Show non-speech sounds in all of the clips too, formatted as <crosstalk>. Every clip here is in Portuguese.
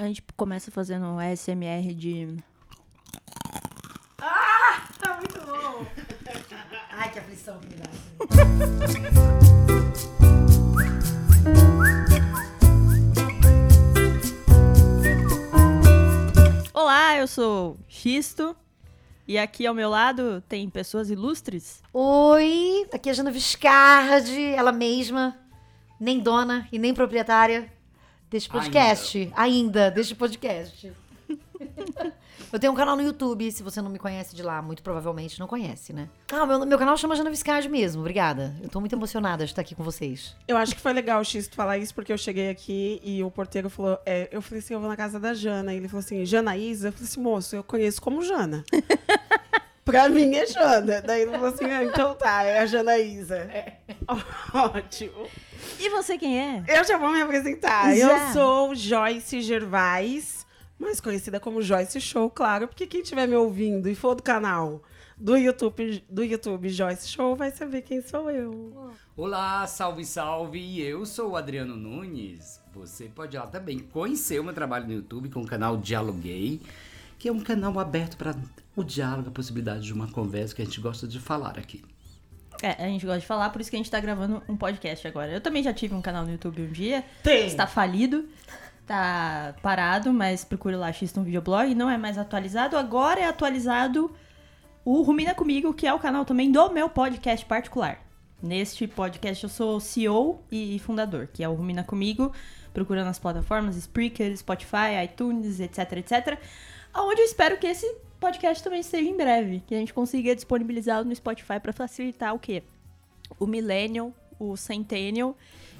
A gente começa fazendo um ASMR de. Tá muito bom. <laughs> Ai, que aflição que me dá. Olá, eu sou Xisto. E aqui ao meu lado tem pessoas ilustres. Oi, aqui é a Jana Viscardi, ela mesma, nem dona e nem proprietária deste podcast. Ainda, deste podcast. <laughs> Eu tenho um canal no YouTube, se você não me conhece de lá, muito provavelmente não conhece, né? Ah, meu, meu canal chama Jana Viscardi mesmo, obrigada. Eu tô muito emocionada de estar aqui com vocês. Eu acho que foi legal o X falar isso, porque eu cheguei aqui e o porteiro falou. é, eu falei assim: eu vou na casa da Jana. E ele falou assim: Jana Isa? Eu falei assim: moço, eu conheço como Jana. <laughs> pra mim é Jana. Daí ele falou assim: ah, então tá, é a Jana Isa. <laughs> Ótimo. E você quem é? Eu já vou me apresentar. Já. Eu sou Joyce Gervais, mais conhecida como Joyce Show, claro, porque quem estiver me ouvindo e for do canal do YouTube, do YouTube Joyce Show vai saber quem sou eu. Olá, salve, salve! Eu sou o Adriano Nunes. Você pode lá também conhecer o meu trabalho no YouTube com o canal Dialoguei, que é um canal aberto para o diálogo, a possibilidade de uma conversa que a gente gosta de falar aqui. É, a gente gosta de falar, por isso que a gente tá gravando um podcast agora. Eu também já tive um canal no YouTube um dia. Tem. Está falido. Tá parado, mas procure lá Xiston Videoblog. Não é mais atualizado. Agora é atualizado o Rumina Comigo, que é o canal também do meu podcast particular. Neste podcast eu sou CEO e fundador, que é o Rumina Comigo. Procura nas plataformas Spreaker, Spotify, iTunes, etc, etc. Onde eu espero que esse podcast também esteja em breve. Que a gente consiga disponibilizá-lo no Spotify para facilitar o quê? O Millennial, o Centennial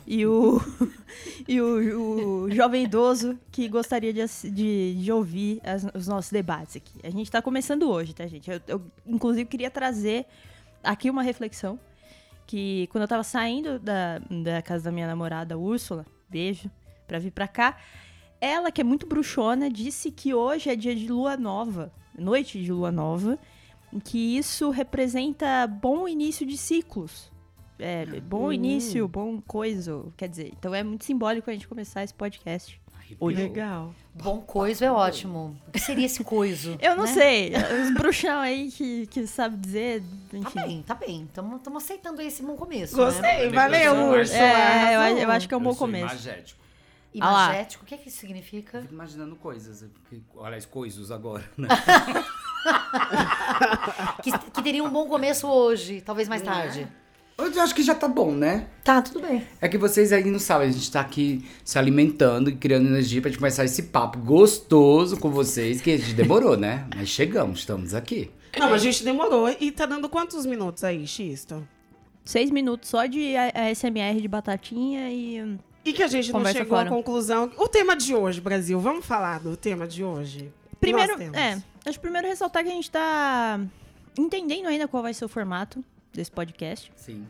e o, <laughs> e o, o jovem idoso que gostaria de, de, de ouvir as- os nossos debates aqui. A gente tá começando hoje, tá, gente? Eu, eu, inclusive, queria trazer aqui uma reflexão que quando eu tava saindo da, da casa da minha namorada, Úrsula, beijo, pra vir pra cá, ela, que é muito bruxona, disse que hoje é dia de lua nova, noite de lua nova, que isso representa bom início de ciclos. É, bom início, bom coisa, quer dizer, então é muito simbólico a gente começar esse podcast. Legal. Bom coiso é ótimo. O que seria esse coiso? Eu não né? sei, os bruxão aí que, que sabe dizer, enfim. Tá bem, tá bem. Estamos aceitando esse bom começo. Gostei, Né? valeu. Úrsula. É, eu, eu acho que é um bom Eu sou começo. imagético. Ah. Imagético, o que, é que isso significa? Fico imaginando coisas. que- Aliás, coisas agora, né? <laughs> Que, que teria um bom começo hoje, talvez mais tarde. Eu acho que já tá bom, né? Tá, tudo bem. É que vocês aí não sabem, a gente tá aqui se alimentando e criando energia pra gente começar esse papo gostoso com vocês, que a gente demorou, né? <laughs> Mas chegamos, estamos aqui. Não, mas a gente demorou. E tá dando quantos minutos aí, Xisto? Seis minutos só de A- ASMR de batatinha e. E que a gente Conversa não chegou fora. à conclusão. O tema de hoje, Brasil, vamos falar do tema de hoje. Primeiro, é, acho que primeiro ressaltar que a gente tá entendendo ainda qual vai ser o formato desse podcast. Sim.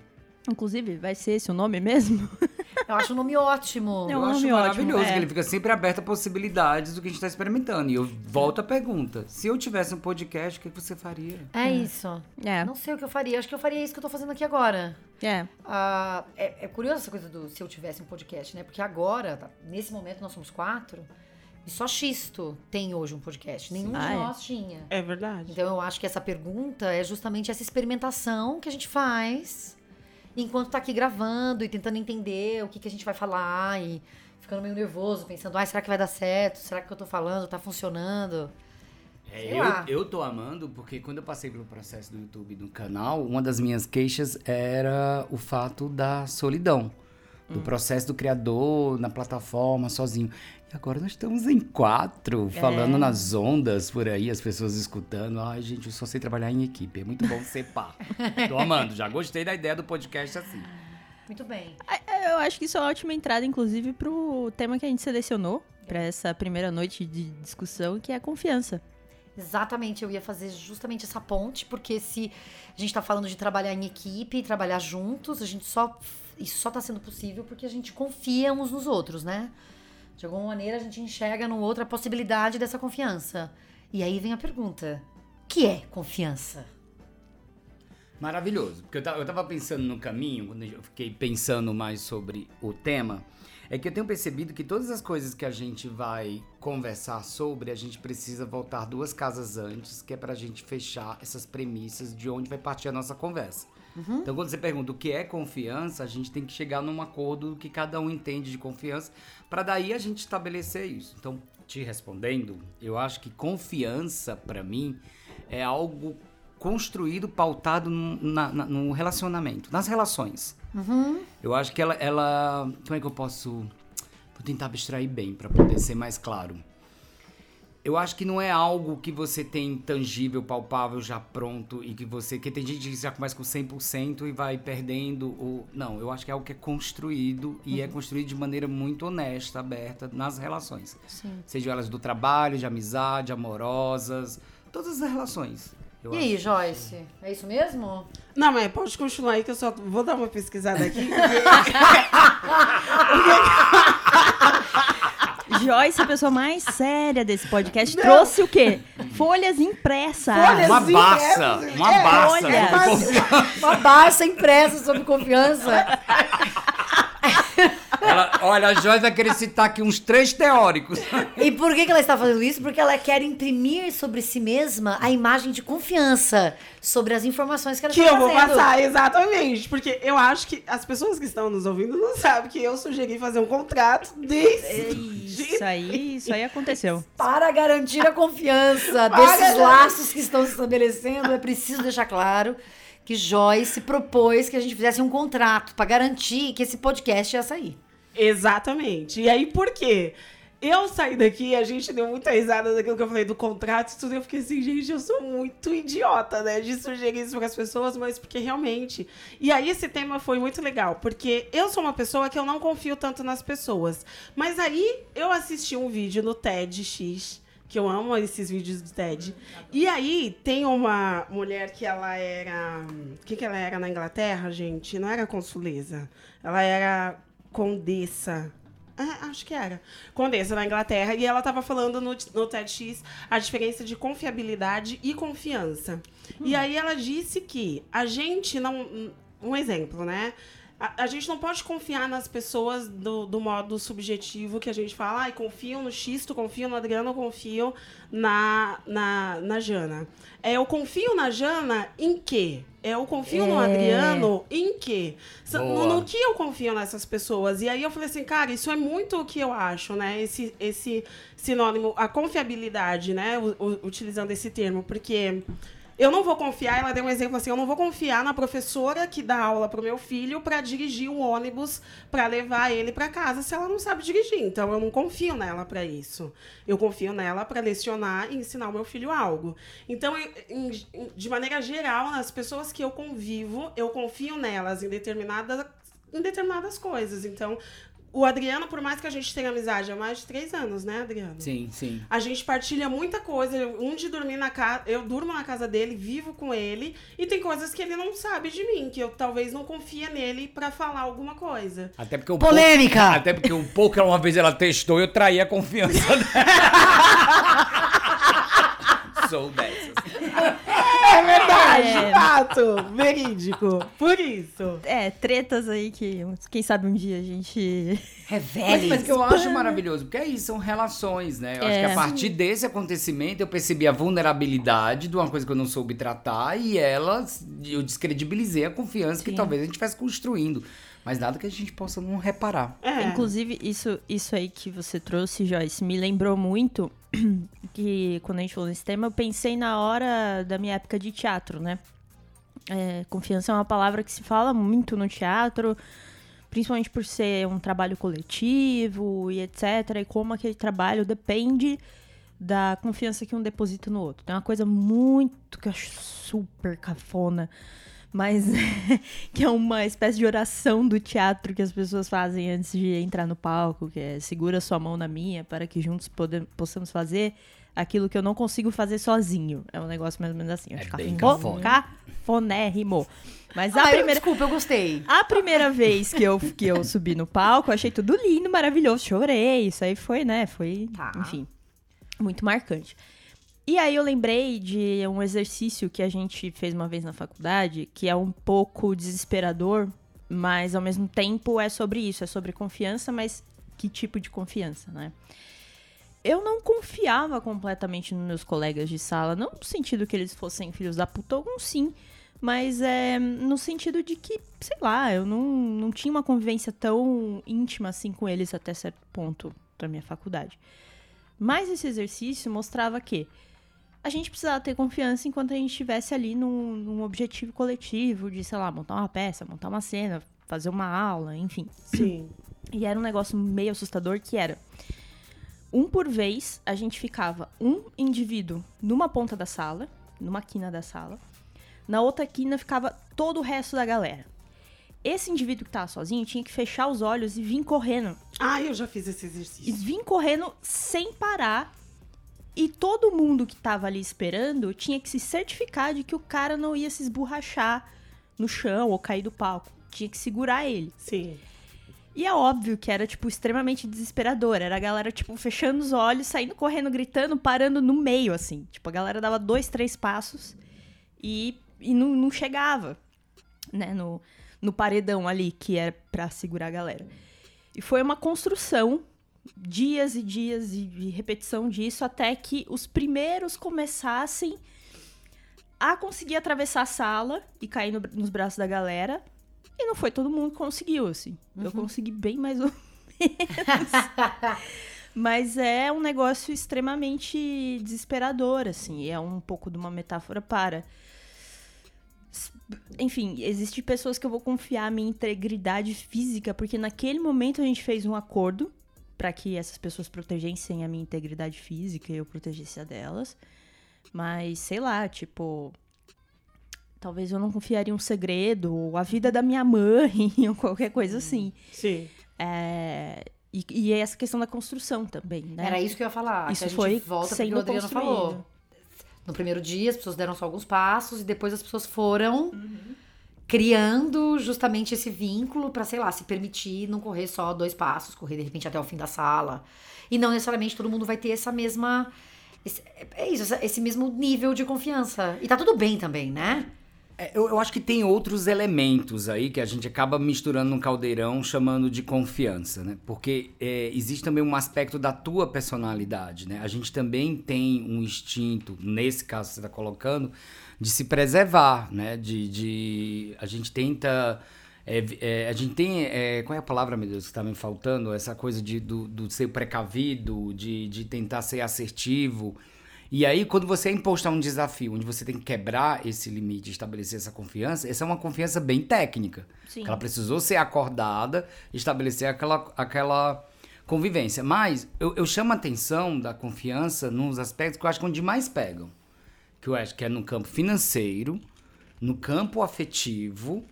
Inclusive, vai ser esse o nome mesmo? <laughs> Eu acho um nome ótimo. É Eu um acho nome maravilhoso ótimo, é. que ele fica sempre aberto a possibilidades do que a gente tá experimentando. E eu volto à pergunta: se eu tivesse um podcast, o que você faria? É isso. É, Não sei o que eu faria. Acho que eu faria isso que eu tô fazendo aqui agora. É. Ah, é, é curioso essa coisa do se eu tivesse um podcast, né? Porque agora, tá, nesse momento, nós somos quatro. E só Xisto tem hoje um podcast. Nenhum Ah, de é? nós tinha. É verdade. Então eu acho que essa pergunta é justamente essa experimentação que a gente faz enquanto tá aqui gravando e tentando entender o que, que a gente vai falar e ficando meio nervoso, pensando, ai, será que vai dar certo? Será que o que eu tô falando tá funcionando? É, Sei lá. eu, eu tô amando porque quando eu passei pelo processo do YouTube do canal, uma das minhas queixas era o fato da solidão. Do Hum. processo do criador na plataforma, sozinho. E agora nós estamos em quatro, É. falando nas ondas por aí, as pessoas escutando. Ai, gente, eu só sei trabalhar em equipe. É muito bom ser pá. <laughs> tô amando, já gostei da ideia do podcast assim. Muito bem. É, Eu acho que isso é uma ótima entrada, inclusive, pro tema que a gente selecionou pra essa primeira noite de discussão, que é a confiança. Exatamente, eu ia fazer justamente essa ponte, porque se a gente tá falando de trabalhar em equipe, trabalhar juntos, a gente só. Isso só tá sendo possível porque a gente confia uns nos outros, né? De alguma maneira a gente enxerga no outro a possibilidade dessa confiança. E aí vem a pergunta: o que é confiança? Maravilhoso. Porque eu tava, eu tava pensando no caminho, quando eu fiquei pensando mais sobre o tema, é que eu tenho percebido que todas as coisas que a gente vai conversar sobre, a gente precisa voltar duas casas antes, que é pra gente fechar essas premissas de onde vai partir a nossa conversa. Então, quando você pergunta o que é confiança, a gente tem que chegar num acordo que cada um entende de confiança, para daí a gente estabelecer isso. Então, te respondendo, eu acho que confiança, pra mim, é algo construído, pautado no, na- na- no relacionamento, nas relações. Eu acho que ela, ela. Como é que eu posso. Vou tentar abstrair bem para poder ser mais claro. Eu acho que não é algo que você tem tangível, palpável, já pronto e que você. Que tem gente que já começa com 100% e vai perdendo. O, não, eu acho que é algo que é construído e é construído de maneira muito honesta, aberta nas relações. Sim. Sejam elas do trabalho, de amizade, amorosas, todas as relações. Eu E aí, Joyce? É isso mesmo? Não, mas pode continuar aí que eu só vou dar uma pesquisada aqui. <laughs> Joyce, a pessoa mais séria desse podcast, trouxe o quê? Folhas impressas. Folhas Uma Barça, impressas. uma É, confiança. Uma Barça impressa sobre confiança. <laughs> Ela- olha, a Joyce vai querer citar aqui uns três teóricos. E por que, que ela está fazendo isso? Porque ela quer imprimir sobre si mesma a imagem de confiança sobre as informações que ela que está eu vou fazendo. passar, exatamente. Porque eu acho que as pessoas que estão nos ouvindo não sabem que eu sugeri fazer um contrato desse. Isso aí, isso aí aconteceu. Para garantir a confiança Para desses garantir. laços que estão se estabelecendo, é preciso deixar claro que Joyce propôs que a gente fizesse um contrato para garantir que esse podcast ia sair. Exatamente. E aí, por quê? Eu saí daqui, a gente deu muita risada daquilo que eu falei do contrato e tudo. Eu fiquei assim, gente, eu sou muito idiota, né? De sugerir isso para as pessoas, mas porque realmente. E aí, esse tema foi muito legal, porque eu sou uma pessoa que eu não confio tanto nas pessoas. Mas aí, eu assisti um vídeo no TEDx, que eu amo esses vídeos do TED. E aí, tem uma mulher que ela era. O que, que ela era na Inglaterra, gente? Não era consuleza. Ela era condessa. Ah, acho que era. Condessa na Inglaterra. E ela estava falando no, no TEDx a diferença de confiabilidade e confiança. E aí ela disse que a gente não. Um exemplo, né? A, a gente não pode confiar nas pessoas do, do modo subjetivo que a gente fala, ai, confio no Xisto, confio no Adriano, confio na, na, na Jana. É, eu confio na Jana em quê? É, eu confio no É. Adriano em quê? No, no que eu confio nessas pessoas? E aí eu falei assim, cara, isso é muito o que eu acho, né? Esse, esse sinônimo, a confiabilidade, né? U- utilizando esse termo, porque eu não vou confiar, ela deu um exemplo assim, eu não vou confiar na professora que dá aula pro meu filho para dirigir um ônibus para levar ele para casa se ela não sabe dirigir. Então eu não confio nela para isso. Eu confio nela para lecionar e ensinar o meu filho algo. Então, em- de maneira geral, nas pessoas que eu convivo, eu confio nelas em determinadas em determinadas coisas. Então, o Adriano, por mais que a gente tenha amizade há mais de três anos, né, Adriano? Sim, sim. A gente partilha muita coisa. Um de dormir na casa. Eu durmo na casa dele, vivo com ele. E tem coisas que ele não sabe de mim, que eu talvez não confia nele pra falar alguma coisa. Até porque o Polêmica! pouco- até porque um pouco que uma vez ela testou, eu traí a confiança dela. <laughs> Sou dessas. É verdade, É. fato, verídico. Por isso. É, tretas aí que, quem sabe um dia a gente. Mas, Revele. mas que eu acho maravilhoso, porque é isso, são relações, né? Eu acho É. que a partir desse acontecimento eu percebi a vulnerabilidade de uma coisa que eu não soube tratar e ela, eu descredibilizei a confiança que Sim. talvez a gente estivesse construindo. Mas nada que a gente possa não reparar. É. Inclusive, isso, isso aí que você trouxe, Joyce, me lembrou muito <clears throat> que quando a gente falou nesse tema, eu pensei na hora da minha época de teatro, né? É, confiança é uma palavra que se fala muito no teatro, principalmente por ser um trabalho coletivo e etc. E como aquele trabalho depende da confiança que um deposita no outro. Tem uma coisa muito que eu acho super cafona, mas <laughs> que é uma espécie de oração do teatro que as pessoas fazem antes de entrar no palco, que é segura sua mão na minha para que juntos pode- possamos fazer aquilo que eu não consigo fazer sozinho. É um negócio mais ou menos assim. É acho bem cafo- cafona. Cafonérrimo. Mas a Ah, eu- primeira... Desculpa, eu gostei. A primeira vez que eu, que eu subi no palco, eu achei tudo lindo, maravilhoso. Chorei. Isso aí foi, né? Foi, Tá. enfim, muito marcante. E aí eu lembrei de um exercício que a gente fez uma vez na faculdade, que é um pouco desesperador, mas ao mesmo tempo é sobre isso, é sobre confiança, mas que tipo de confiança, né? Eu não confiava completamente nos meus colegas de sala, não no sentido que eles fossem filhos da puta, alguns sim, mas é no sentido de que, sei lá, eu não, não tinha uma convivência tão íntima assim com eles até certo ponto da minha faculdade. Mas esse exercício mostrava que a gente precisava ter confiança enquanto a gente estivesse ali num, num objetivo coletivo de, sei lá, montar uma peça, montar uma cena, fazer uma aula, enfim. Sim. <clears throat> E era um negócio meio assustador que era um por vez, a gente ficava um indivíduo numa ponta da sala, numa quina da sala. Na outra quina ficava todo o resto da galera. Esse indivíduo que tava sozinho tinha que fechar os olhos e vir correndo. Ah, eu já fiz esse E exercício. vir correndo sem parar. E todo mundo que tava ali esperando tinha que se certificar de que o cara não ia se esborrachar no chão ou cair do palco. Tinha que segurar ele. Sim. E é óbvio que era, tipo, extremamente desesperador. Era a galera, tipo, fechando os olhos, saindo correndo, gritando, parando no meio, assim. Tipo, a galera dava dois, três passos e, e não, não chegava, né, no, no paredão ali, que era pra segurar a galera. E foi uma construção, dias e dias e, e repetição disso, até que os primeiros começassem a conseguir atravessar a sala e cair no- nos braços da galera. E não foi todo mundo que conseguiu, assim. Eu consegui bem mais ou menos. <laughs> Mas é um negócio extremamente desesperador, assim. É um pouco de uma metáfora para. Enfim, existem pessoas que eu vou confiar a minha integridade física, porque naquele momento a gente fez um acordo para que essas pessoas protegessem a minha integridade física e eu protegesse a delas. Mas, sei lá, tipo. Talvez eu não confiaria um segredo, ou a vida da minha mãe, <laughs> ou qualquer coisa assim. Sim. É, e, e essa questão da construção também, né? Era isso que eu ia falar. Isso foi volta porque sendo o Adriano falou. No primeiro dia, as pessoas deram só alguns passos e depois as pessoas foram criando justamente esse vínculo pra, sei lá, se permitir não correr só dois passos, correr de repente até o fim da sala. E não necessariamente todo mundo vai ter essa mesma. esse- é isso, esse mesmo nível de confiança. E tá tudo bem também, né? É, eu, eu acho que tem outros elementos aí que a gente acaba misturando num caldeirão chamando de confiança, né? Porque é, existe também um aspecto da tua personalidade, né? A gente também tem um instinto, nesse caso que você está colocando, de se preservar, né? De, de a gente tenta é, é, a gente tem. é, qual é a palavra, meu Deus, que tá me faltando? Essa coisa de, do, do ser precavido, de, de tentar ser assertivo. E aí, quando você é imposto a um desafio, onde você tem que quebrar esse limite, estabelecer essa confiança, essa é uma confiança bem técnica. Sim. Ela precisou ser acordada, estabelecer aquela, aquela convivência. Mas eu, eu chamo a atenção da confiança nos aspectos que eu acho que é onde mais pegam. Que eu acho que é no campo financeiro, no campo afetivo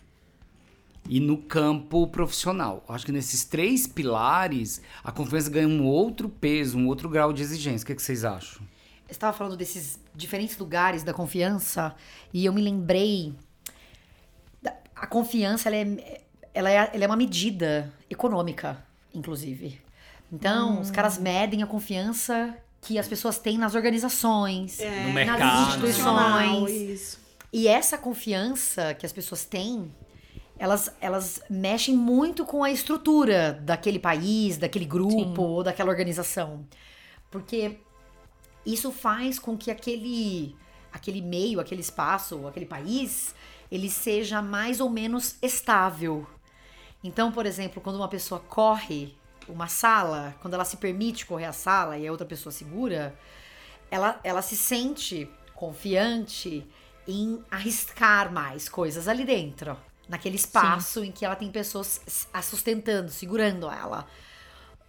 e no campo profissional. Eu acho que nesses três pilares, a confiança ganha um outro peso, um outro grau de exigência. O que, que vocês acham? Você estava falando desses diferentes lugares da confiança e eu me lembrei. da- a confiança ela é, ela, é, ela é uma medida econômica, inclusive. Então, os caras medem a confiança que as pessoas têm nas organizações, É, No nas mercado. instituições. Isso. E essa confiança que as pessoas têm, elas, elas mexem muito com a estrutura daquele país, daquele grupo ou daquela organização. Porque isso faz com que aquele, aquele meio, aquele espaço, aquele país, ele seja mais ou menos estável. Então, por exemplo, quando uma pessoa corre uma sala, quando ela se permite correr a sala e a outra pessoa segura, ela, ela se sente confiante em arriscar mais coisas ali dentro. Naquele espaço em que ela tem pessoas a sustentando, segurando ela.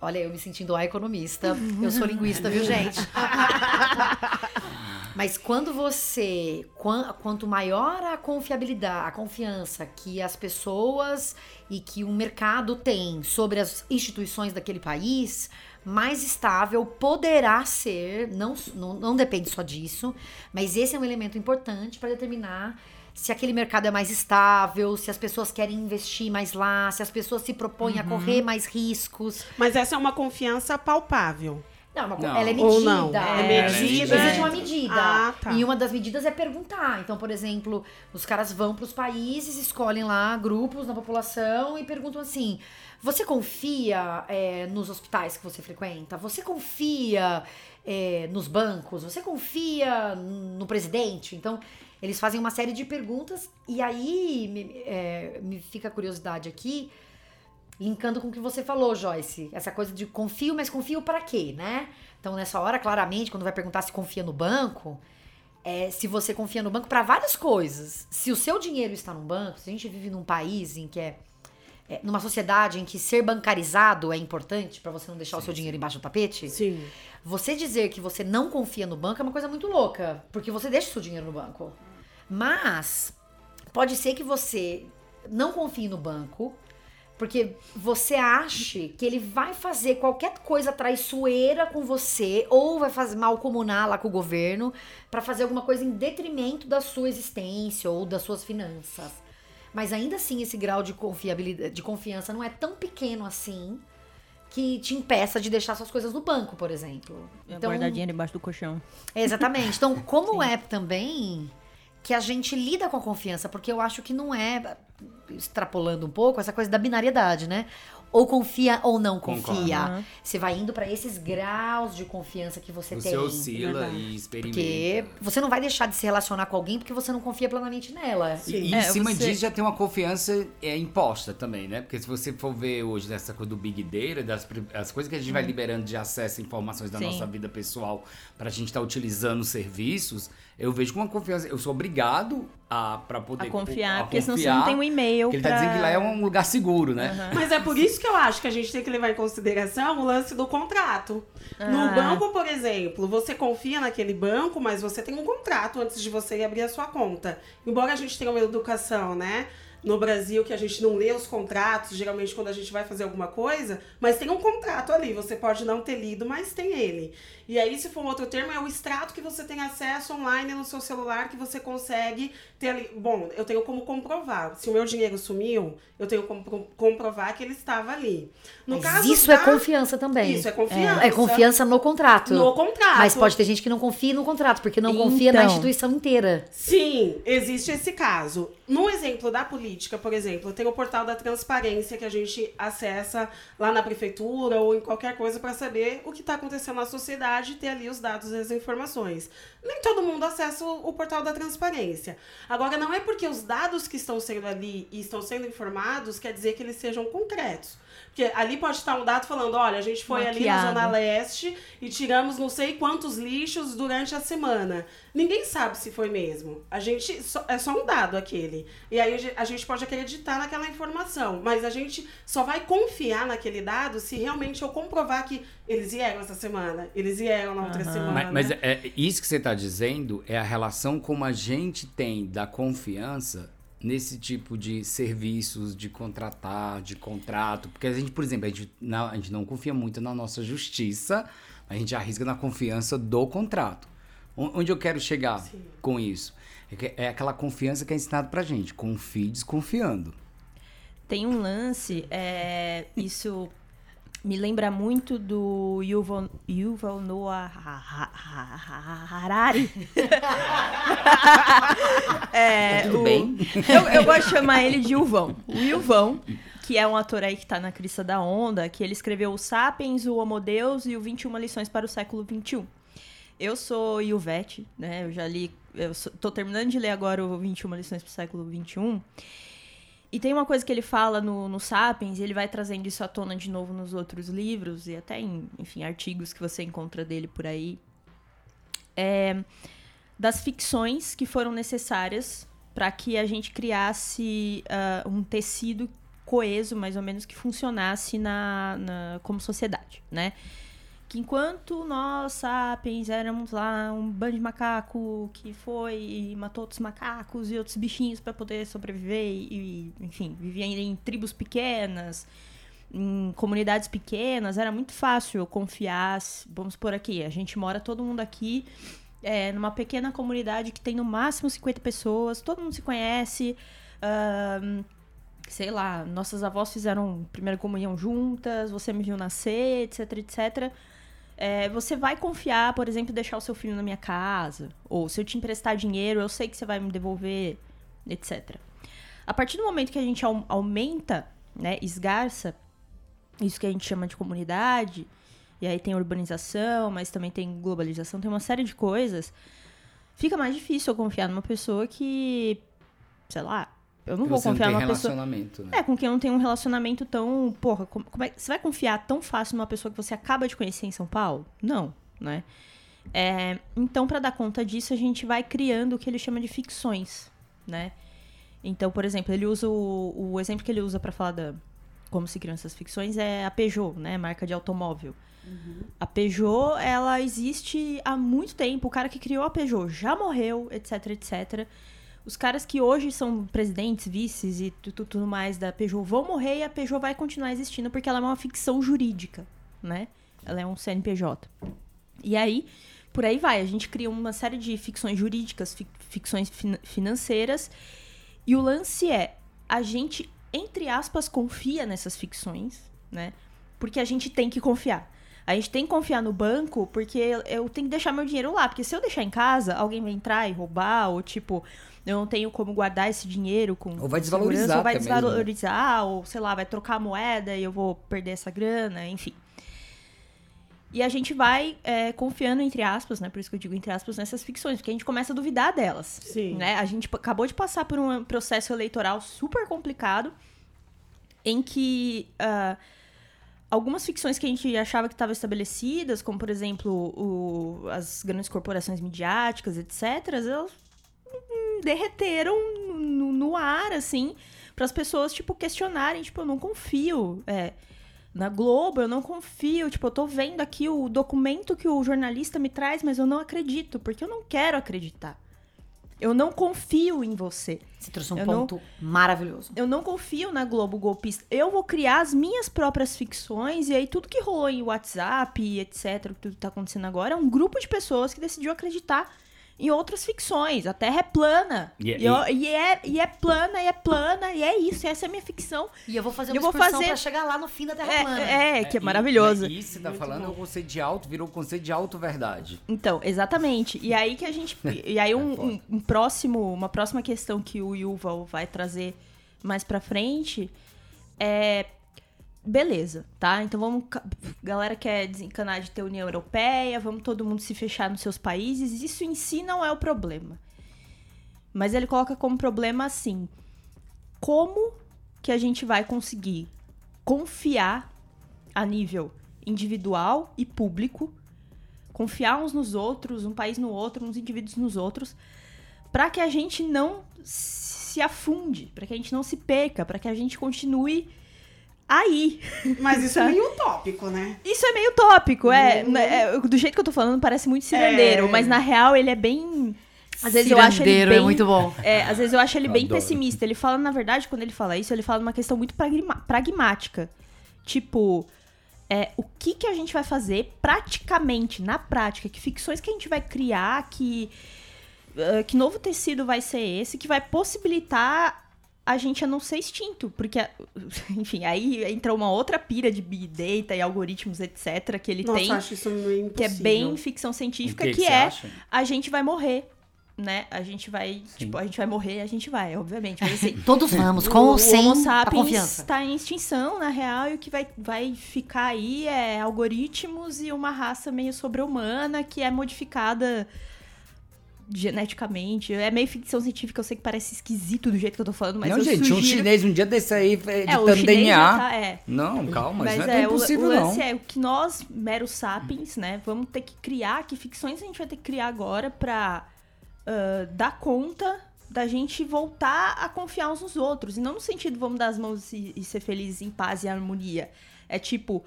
Olha, eu me sentindo a economista. Eu sou linguista, viu, <laughs> gente? <laughs> Mas quando você. quan- Quanto maior a confiabilidade, a confiança que as pessoas e que o mercado tem sobre as instituições daquele país, mais estável poderá ser. Não, não, não depende só disso, mas esse é um elemento importante para determinar se aquele mercado é mais estável, se as pessoas querem investir mais lá, se as pessoas se propõem a correr mais riscos. Mas essa é uma confiança palpável. Não, uma Não. ela é Ou medida. não. É Existe- medida. Existe uma medida. Ah, tá. E uma das medidas é perguntar. Então, por exemplo, os caras vão pros países, escolhem lá grupos na população e perguntam assim: você confia é, nos hospitais que você frequenta? Você confia é, nos bancos? Você confia no presidente? Então, eles fazem uma série de perguntas e aí me, é, me fica a curiosidade aqui linkando com o que você falou, Joyce. Essa coisa de confio, mas confio para quê, né? Então, nessa hora, claramente, quando vai perguntar se confia no banco, é se você confia no banco para várias coisas. Se o seu dinheiro está num banco, se a gente vive num país em que é, é, numa sociedade em que ser bancarizado é importante para você não deixar o seu dinheiro embaixo do tapete, Sim. você dizer que você não confia no banco é uma coisa muito louca, porque você deixa o seu dinheiro no banco. Mas pode ser que você não confie no banco, porque você ache que ele vai fazer qualquer coisa traiçoeira com você ou vai fazer mal comunal lá com o governo para fazer alguma coisa em detrimento da sua existência ou das suas finanças. Mas ainda assim esse grau de confiabilidade, de confiança não é tão pequeno assim que te impeça de deixar suas coisas no banco, por exemplo. Então, guardar dinheiro embaixo do colchão. Exatamente. Então, como <laughs> é também que a gente lida com a confiança, porque eu acho que não é extrapolando um pouco essa coisa da binariedade, né? Ou confia ou não confia. Concordo. Você vai indo pra esses graus de confiança que você, Você tem. oscila verdade. e experimenta. Porque você não vai deixar de se relacionar com alguém porque você não confia plenamente nela. E, e É, em cima você- disso já tem uma confiança é, imposta também, né? Porque se você for ver hoje dessa coisa do Big Data, das as coisas que a gente vai liberando de acesso a informações da Sim. nossa vida pessoal pra gente estar utilizando os serviços, eu vejo com uma confiança. Eu sou obrigado a para poder A confiar, a porque senão você confiar, não tem um e-mail Porque ele pra... tá dizendo que lá é um lugar seguro, né? Mas é por isso que eu acho que a gente tem que levar em consideração o lance do contrato. No banco, por exemplo, você confia naquele banco, mas você tem um contrato antes de você ir abrir a sua conta. Embora a gente tenha uma educação, né? No Brasil, que a gente não lê os contratos, geralmente quando a gente vai fazer alguma coisa, mas tem um contrato ali. Você pode não ter lido, mas tem ele. E aí, se for um outro termo, é o extrato que você tem acesso online no seu celular, que você consegue ter ali. Bom, eu tenho como comprovar. Se o meu dinheiro sumiu, eu tenho como pro- comprovar que ele estava ali. No Mas caso isso é confiança também. Isso é confiança. É confiança no contrato. No contrato. Mas pode ter gente que não confia no contrato, porque não confia na Então. instituição inteira. Sim, existe esse caso. No exemplo da política, por exemplo, tem o portal da transparência que a gente acessa lá na prefeitura ou em qualquer coisa para saber o que está acontecendo na sociedade e ter ali os dados e as informações. Nem todo mundo acessa o, o portal da transparência. Agora, não é porque os dados que estão sendo ali e estão sendo informados quer dizer que eles sejam concretos. Porque ali pode estar um dado falando, olha, a gente foi ali na Maquiado. Zona Leste e tiramos não sei quantos lixos durante a semana. Ninguém sabe se foi mesmo. A gente só- é só um dado aquele. E aí a ge- a gente pode acreditar naquela informação, mas a gente só vai confiar naquele dado se realmente eu comprovar que eles vieram essa semana, eles vieram na outra semana. Mas, mas é, é- isso que você está dizendo é a relação como a gente tem da confiança nesse tipo de serviços, de contratar, de contrato. Porque a gente, por exemplo, a gente não, a gente não confia muito na nossa justiça, a gente arrisca na confiança do contrato. Onde eu quero chegar com isso? É, é aquela confiança que é ensinado pra gente. Confie desconfiando. Tem um lance, é, isso me lembra muito do Yuval, Yuval Noah Ha- Ha- Ha- Harari. <laughs> É, Tudo o- bem? Eu, eu gosto de chamar ele de Yuvão. O Yuvão, que é um ator aí que tá na crista da onda, que ele escreveu o Sapiens, o Homo Deus e o 21 lições para o século 21. Eu sou Yuvete, né? Eu já li, eu sou- tô terminando de ler agora o 21 lições para o século 21. E tem uma coisa que ele fala no, no Sapiens, e ele vai trazendo isso à tona de novo nos outros livros e até em, enfim, artigos que você encontra dele por aí. É, das ficções que foram necessárias para que a gente criasse ah, um tecido coeso, mais ou menos, que funcionasse na, na- como sociedade, né? Que enquanto nós, sapiens, éramos lá um bando de macaco que foi e matou outros macacos e outros bichinhos para poder sobreviver e, enfim, vivia em tribos pequenas, em comunidades pequenas, era muito fácil eu confiar. Vamos por aqui, a gente mora todo mundo aqui é, numa pequena comunidade que tem no máximo 50 pessoas, todo mundo se conhece. sei lá, nossas avós fizeram primeira comunhão juntas, você me viu nascer, etc, etc. é, você vai confiar, por exemplo, deixar o seu filho na minha casa, ou se eu te emprestar dinheiro, eu sei que você vai me devolver, etc. A partir do momento que a gente au- aumenta, né, esgarça, isso que a gente chama de comunidade, e aí tem urbanização, mas também tem globalização, tem uma série de coisas, fica mais difícil eu confiar numa pessoa que, sei lá, eu não vou Você não confiar tem numa pessoa. relacionamento, né? É, com quem eu não tem um relacionamento tão. Porra, como, como é, você vai confiar tão fácil numa pessoa que você acaba de conhecer em São Paulo? Não, né? É, então, pra dar conta disso, a gente vai criando o que ele chama de ficções, né? Então, por exemplo, ele usa o, o exemplo que ele usa pra falar da como se criam essas ficções é a Peugeot, né? Marca de automóvel. A Peugeot, ela existe há muito tempo. O cara que criou a Peugeot já morreu, etc, etc. Os caras que hoje são presidentes, vices e tu- tu- tudo mais da Peugeot vão morrer e a Peugeot vai continuar existindo porque ela é uma ficção jurídica, né? Ela é um CNPJ. E aí, por aí vai. A gente cria uma série de ficções jurídicas, fic- ficções fin- financeiras. E o lance é, a gente, entre aspas, confia nessas ficções, né? Porque a gente tem que confiar. A gente tem que confiar no banco porque eu tenho que deixar meu dinheiro lá. Porque se eu deixar em casa, alguém vai entrar e roubar, ou tipo, eu não tenho como guardar esse dinheiro com. Ou vai desvalorizar Ou vai até mesmo, né? desvalorizar, ou sei lá, vai trocar a moeda e eu vou perder essa grana, enfim. E a gente vai é, confiando, entre aspas, né? Por isso que eu digo entre aspas, nessas ficções, porque a gente começa a duvidar delas. Sim. Né? A gente acabou de passar por um processo eleitoral super complicado, em que ah, algumas ficções que a gente achava que estavam estabelecidas, como por exemplo o- as grandes corporações midiáticas, etc., elas derreteram no, no ar, assim, para as pessoas, tipo, questionarem, tipo, eu não confio. é, na Globo, eu não confio. Tipo, eu tô vendo aqui o documento que o jornalista me traz, mas eu não acredito, porque eu não quero acreditar. Eu não confio em você. Você trouxe um Eu não- ponto maravilhoso. Eu não confio na Globo golpista. Eu vou criar as minhas próprias ficções e aí tudo que rolou em WhatsApp etc, que tudo tá acontecendo agora, é um grupo de pessoas que decidiu acreditar em outras ficções. A Terra é plana. E- E, eu- e é, e é plana, e é plana, e é isso. Essa é a minha ficção. E eu vou fazer Eu uma vou excursão fazer- pra chegar lá no fim da Terra É, plana. é, que é E- maravilhoso. E isso que você tá falando é o conceito de auto, virou o conceito de auto-verdade. Então, exatamente. E aí que a gente. <laughs> E aí um, É um- um próximo, uma próxima questão que o Yuval vai trazer mais pra frente é. Beleza, tá? Então vamos. Galera quer desencanar de ter União Europeia, vamos todo mundo se fechar nos seus países. Isso em si não é o problema. Mas ele coloca como problema assim: como que a gente vai conseguir confiar a nível individual e público confiar uns nos outros, um país no outro, uns indivíduos nos outros, para que a gente não se afunde, para que a gente não se perca, para que a gente continue aí. Mas isso é meio utópico, né? Isso é meio tópico, é, Uhum. é, do jeito que eu tô falando parece muito cirandeiro, É. mas na real ele é bem às vezes eu acho ele Cirandeiro bem é muito bom. é, às vezes eu acho ele Eu bem adoro. pessimista. Ele fala, na verdade, quando ele fala isso, ele fala uma questão muito pragma- pragmática. Tipo, é, o que, que a gente vai fazer praticamente, na prática? Que ficções que a gente vai criar? Que, ah, que novo tecido vai ser esse? Que vai possibilitar a gente a não ser extinto? Porque, <laughs> enfim, aí entra uma outra pira de Big Data e algoritmos, etc., que ele Nossa, tem, acho isso meio que é bem ficção científica, que, que, que é acha? a gente vai morrer, né? A gente vai, tipo, a gente vai morrer, a gente vai, obviamente. Mas assim, <laughs> Todos vamos, com o, ou o sem Homo a sapiens está em extinção, na real, e o que vai, vai ficar aí é algoritmos e uma raça meio sobre-humana que é modificada geneticamente. É meio ficção científica, eu sei que parece esquisito do jeito que eu tô falando, mas não, gente, sugiro... um chinês um dia desse aí é, editando o chinês DNA. tá, é. Não, calma, Mas isso não é, é, o, impossível, o não. lance é o que nós, meros sapiens, né, vamos ter que criar, que ficções a gente vai ter que criar agora pra ah, dar conta da gente voltar a confiar uns nos outros. E não no sentido vamos dar as mãos e, e ser felizes em paz e harmonia. É tipo,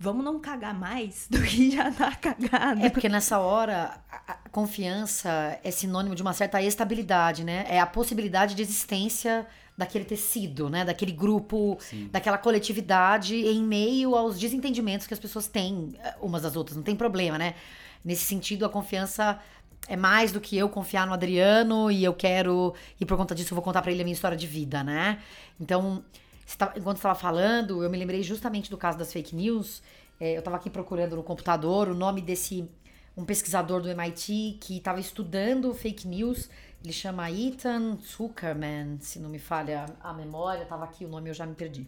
vamos não cagar mais <laughs> do que já tá cagado. É porque nessa hora a, confiança é sinônimo de uma certa estabilidade, né? É a possibilidade de existência daquele tecido, né? Daquele grupo, daquela coletividade em meio aos desentendimentos que as pessoas têm eh, umas das outras. Não tem problema, né? Nesse sentido, a confiança é mais do que eu confiar no Adriano e eu quero e por conta disso eu vou contar pra ele a minha história de vida, né? Então, tava- enquanto estava falando, eu me lembrei justamente do caso das fake news É, eu tava aqui procurando no computador o nome desse um pesquisador do MIT que estava estudando fake news. Ele chama Ethan Zuckerman, se não me falha a memória. Tava aqui o nome, eu já me perdi.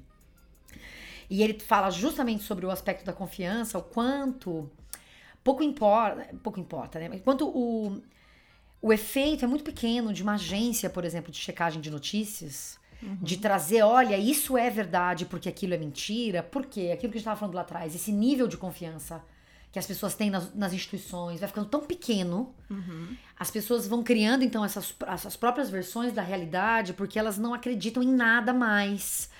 E ele fala justamente sobre o aspecto da confiança, o quanto pouco importa, pouco importa, né? Quanto o, o efeito é muito pequeno de uma agência, por exemplo, de checagem de notícias, uhum. de trazer, olha, isso é verdade porque aquilo é mentira, porque aquilo que a gente estava falando lá atrás, esse nível de confiança que as pessoas têm nas, nas instituições vai ficando tão pequeno, uhum. as pessoas vão criando então essas, essas próprias versões da realidade porque elas não acreditam em nada mais.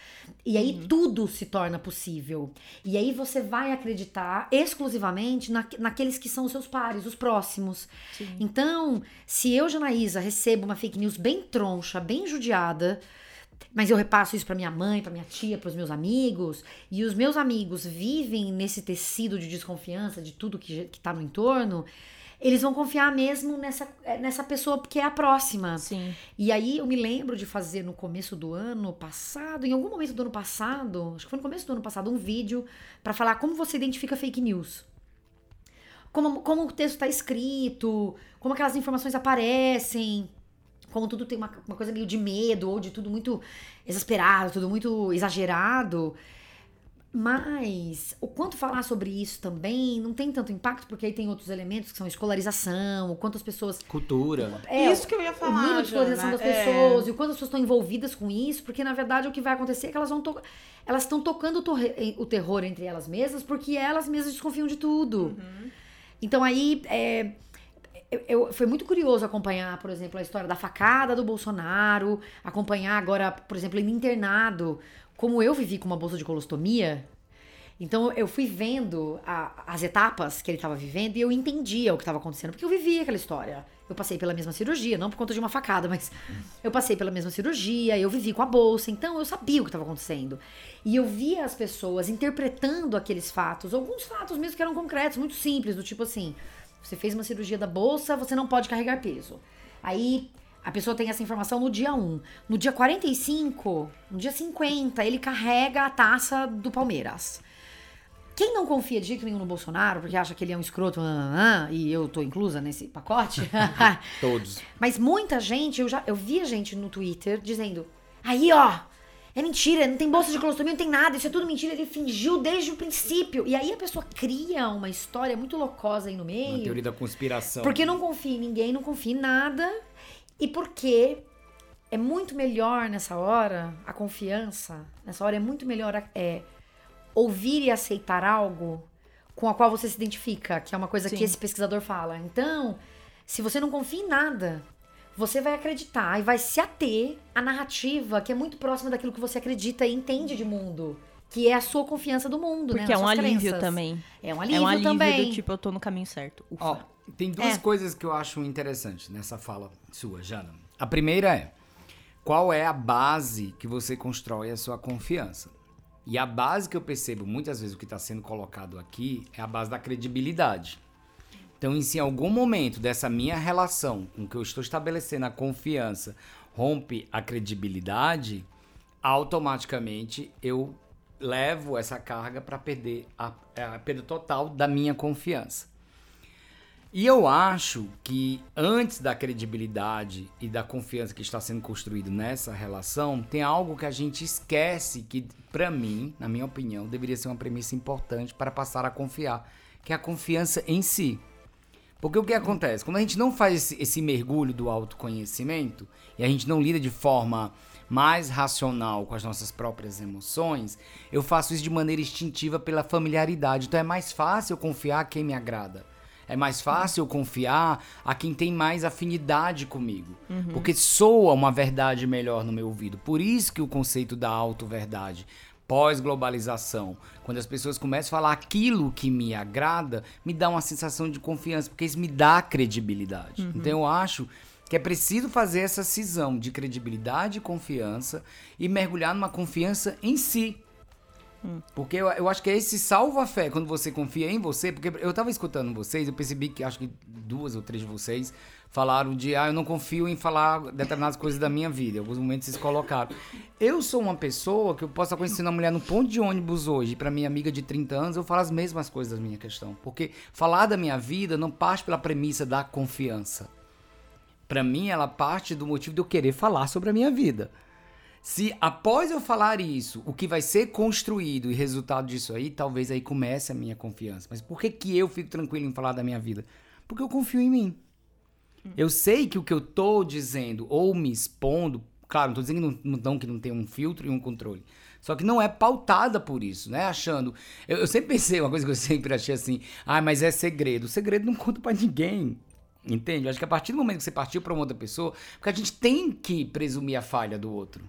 E aí uhum. tudo se torna possível. E aí você vai acreditar exclusivamente na, naqueles que são os seus pares, os próximos. Sim. Então, se eu, Janaísa, recebo uma fake news bem troncha, bem judiada, mas eu repasso isso para minha mãe, para minha tia, para os meus amigos, e os meus amigos vivem nesse tecido de desconfiança de tudo que, que tá no entorno, eles vão confiar mesmo nessa, eh, nessa pessoa porque é a próxima. Sim. E aí eu me lembro de fazer no começo do ano passado, em algum momento do ano passado, acho que foi no começo do ano passado, um vídeo para falar como você identifica fake news. Como, como o texto está escrito, como aquelas informações aparecem, como tudo tem uma, uma coisa meio de medo ou de tudo muito exasperado, tudo muito exagerado. Mas o quanto falar sobre isso também não tem tanto impacto, porque aí tem outros elementos que são escolarização, o quanto as pessoas. Cultura. É, isso que eu ia falar. O nível de escolarização Jana, das pessoas é... e o quanto as pessoas estão envolvidas com isso, porque na verdade o que vai acontecer é que elas vão to... elas estão tocando o, torre... o, terror entre elas mesmas, porque elas mesmas desconfiam de tudo. Uhum. Então aí. É... Eu, eu, foi muito curioso acompanhar, por exemplo, a história da facada do Bolsonaro, acompanhar agora, por exemplo, ele internado como eu vivi com uma bolsa de colostomia, então eu fui vendo a, as etapas que ele estava vivendo e eu entendia o que estava acontecendo, porque eu vivia aquela história. Eu passei pela mesma cirurgia, não por conta de uma facada, mas eu passei pela mesma cirurgia, eu vivi com a bolsa, então eu sabia o que estava acontecendo. E eu via as pessoas interpretando aqueles fatos, alguns fatos mesmo que eram concretos, muito simples, do tipo assim: você fez uma cirurgia da bolsa, você não pode carregar peso. Aí a pessoa tem essa informação no dia 1. No dia 45, no dia 50, ele carrega a taça do Palmeiras. Quem não confia de jeito nenhum no Bolsonaro, porque acha que ele é um escroto, ah, ah, e eu tô inclusa nesse pacote. <laughs> Todos. Mas muita gente, eu já eu via gente no Twitter dizendo: aí ó, é mentira, não tem bolsa de colostomia, não tem nada, isso é tudo mentira, ele fingiu desde o princípio. E aí a pessoa cria uma história muito locosa aí no meio. Uma teoria da conspiração. Porque não confia em ninguém, não confia em nada. E porque é muito melhor nessa hora, a confiança, nessa hora é muito melhor é, ouvir e aceitar algo com a qual você se identifica, que é uma coisa Sim. que esse pesquisador fala. Então, se você não confia em nada, você vai acreditar e vai se ater à narrativa que é muito próxima daquilo que você acredita e entende de mundo. Que é a sua confiança do mundo, Porque né? é um alívio crenças. também. É um alívio, é um alívio também. do tipo, eu tô no caminho certo. Ufa. Ó, tem duas É. coisas que eu acho interessantes nessa fala sua, Jana. A primeira é: qual é a base que você constrói a sua confiança? E a base que eu percebo muitas vezes o que está sendo colocado aqui é a base da credibilidade. Então, se em algum momento dessa minha relação com que eu estou estabelecendo a confiança rompe a credibilidade, automaticamente eu levo essa carga para perder a, a perda total da minha confiança. E eu acho que antes da credibilidade e da confiança que está sendo construído nessa relação, tem algo que a gente esquece que, para mim, na minha opinião, deveria ser uma premissa importante para passar a confiar, que é a confiança em si. Porque o que acontece? Quando a gente não faz esse, esse mergulho do autoconhecimento e a gente não lida de forma mais racional com as nossas próprias emoções, eu faço isso de maneira instintiva pela familiaridade. Então é mais fácil eu confiar a quem me agrada. É mais fácil eu confiar a quem tem mais afinidade comigo. Porque soa uma verdade melhor no meu ouvido. Por isso que o conceito da auto-verdade, pós-globalização, quando as pessoas começam a falar aquilo que me agrada, me dá uma sensação de confiança, porque isso me dá credibilidade. Então eu acho que é preciso fazer essa cisão de credibilidade e confiança e mergulhar numa confiança em si. Porque eu, eu acho que é esse salva-fé quando você confia em você. Porque eu tava escutando vocês, eu percebi que acho que duas ou três de vocês falaram de, ah, eu não confio em falar determinadas coisas da minha vida. Em alguns momentos vocês colocaram. Eu sou uma pessoa que eu posso estar conhecendo uma mulher no ponto de ônibus hoje, pra minha amiga de 30 anos, eu falo as mesmas coisas da minha questão. Porque falar da minha vida não parte pela premissa da confiança. Pra mim, ela parte do motivo de eu querer falar sobre a minha vida. Se após eu falar isso, o que vai ser construído e resultado disso aí, talvez aí comece a minha confiança. Mas por que, que eu fico tranquilo em falar da minha vida? Porque eu confio em mim. Eu sei que o que eu tô dizendo ou me expondo, claro, não tô dizendo que não, não, que não tem um filtro e um controle. Só que não é pautada por isso, né? Achando. Eu, eu sempre pensei, uma coisa que eu sempre achei assim, ah, mas é segredo. O segredo não conta pra ninguém. Entende? Eu acho que a partir do momento que você partiu pra uma outra pessoa, porque a gente tem que presumir a falha do outro.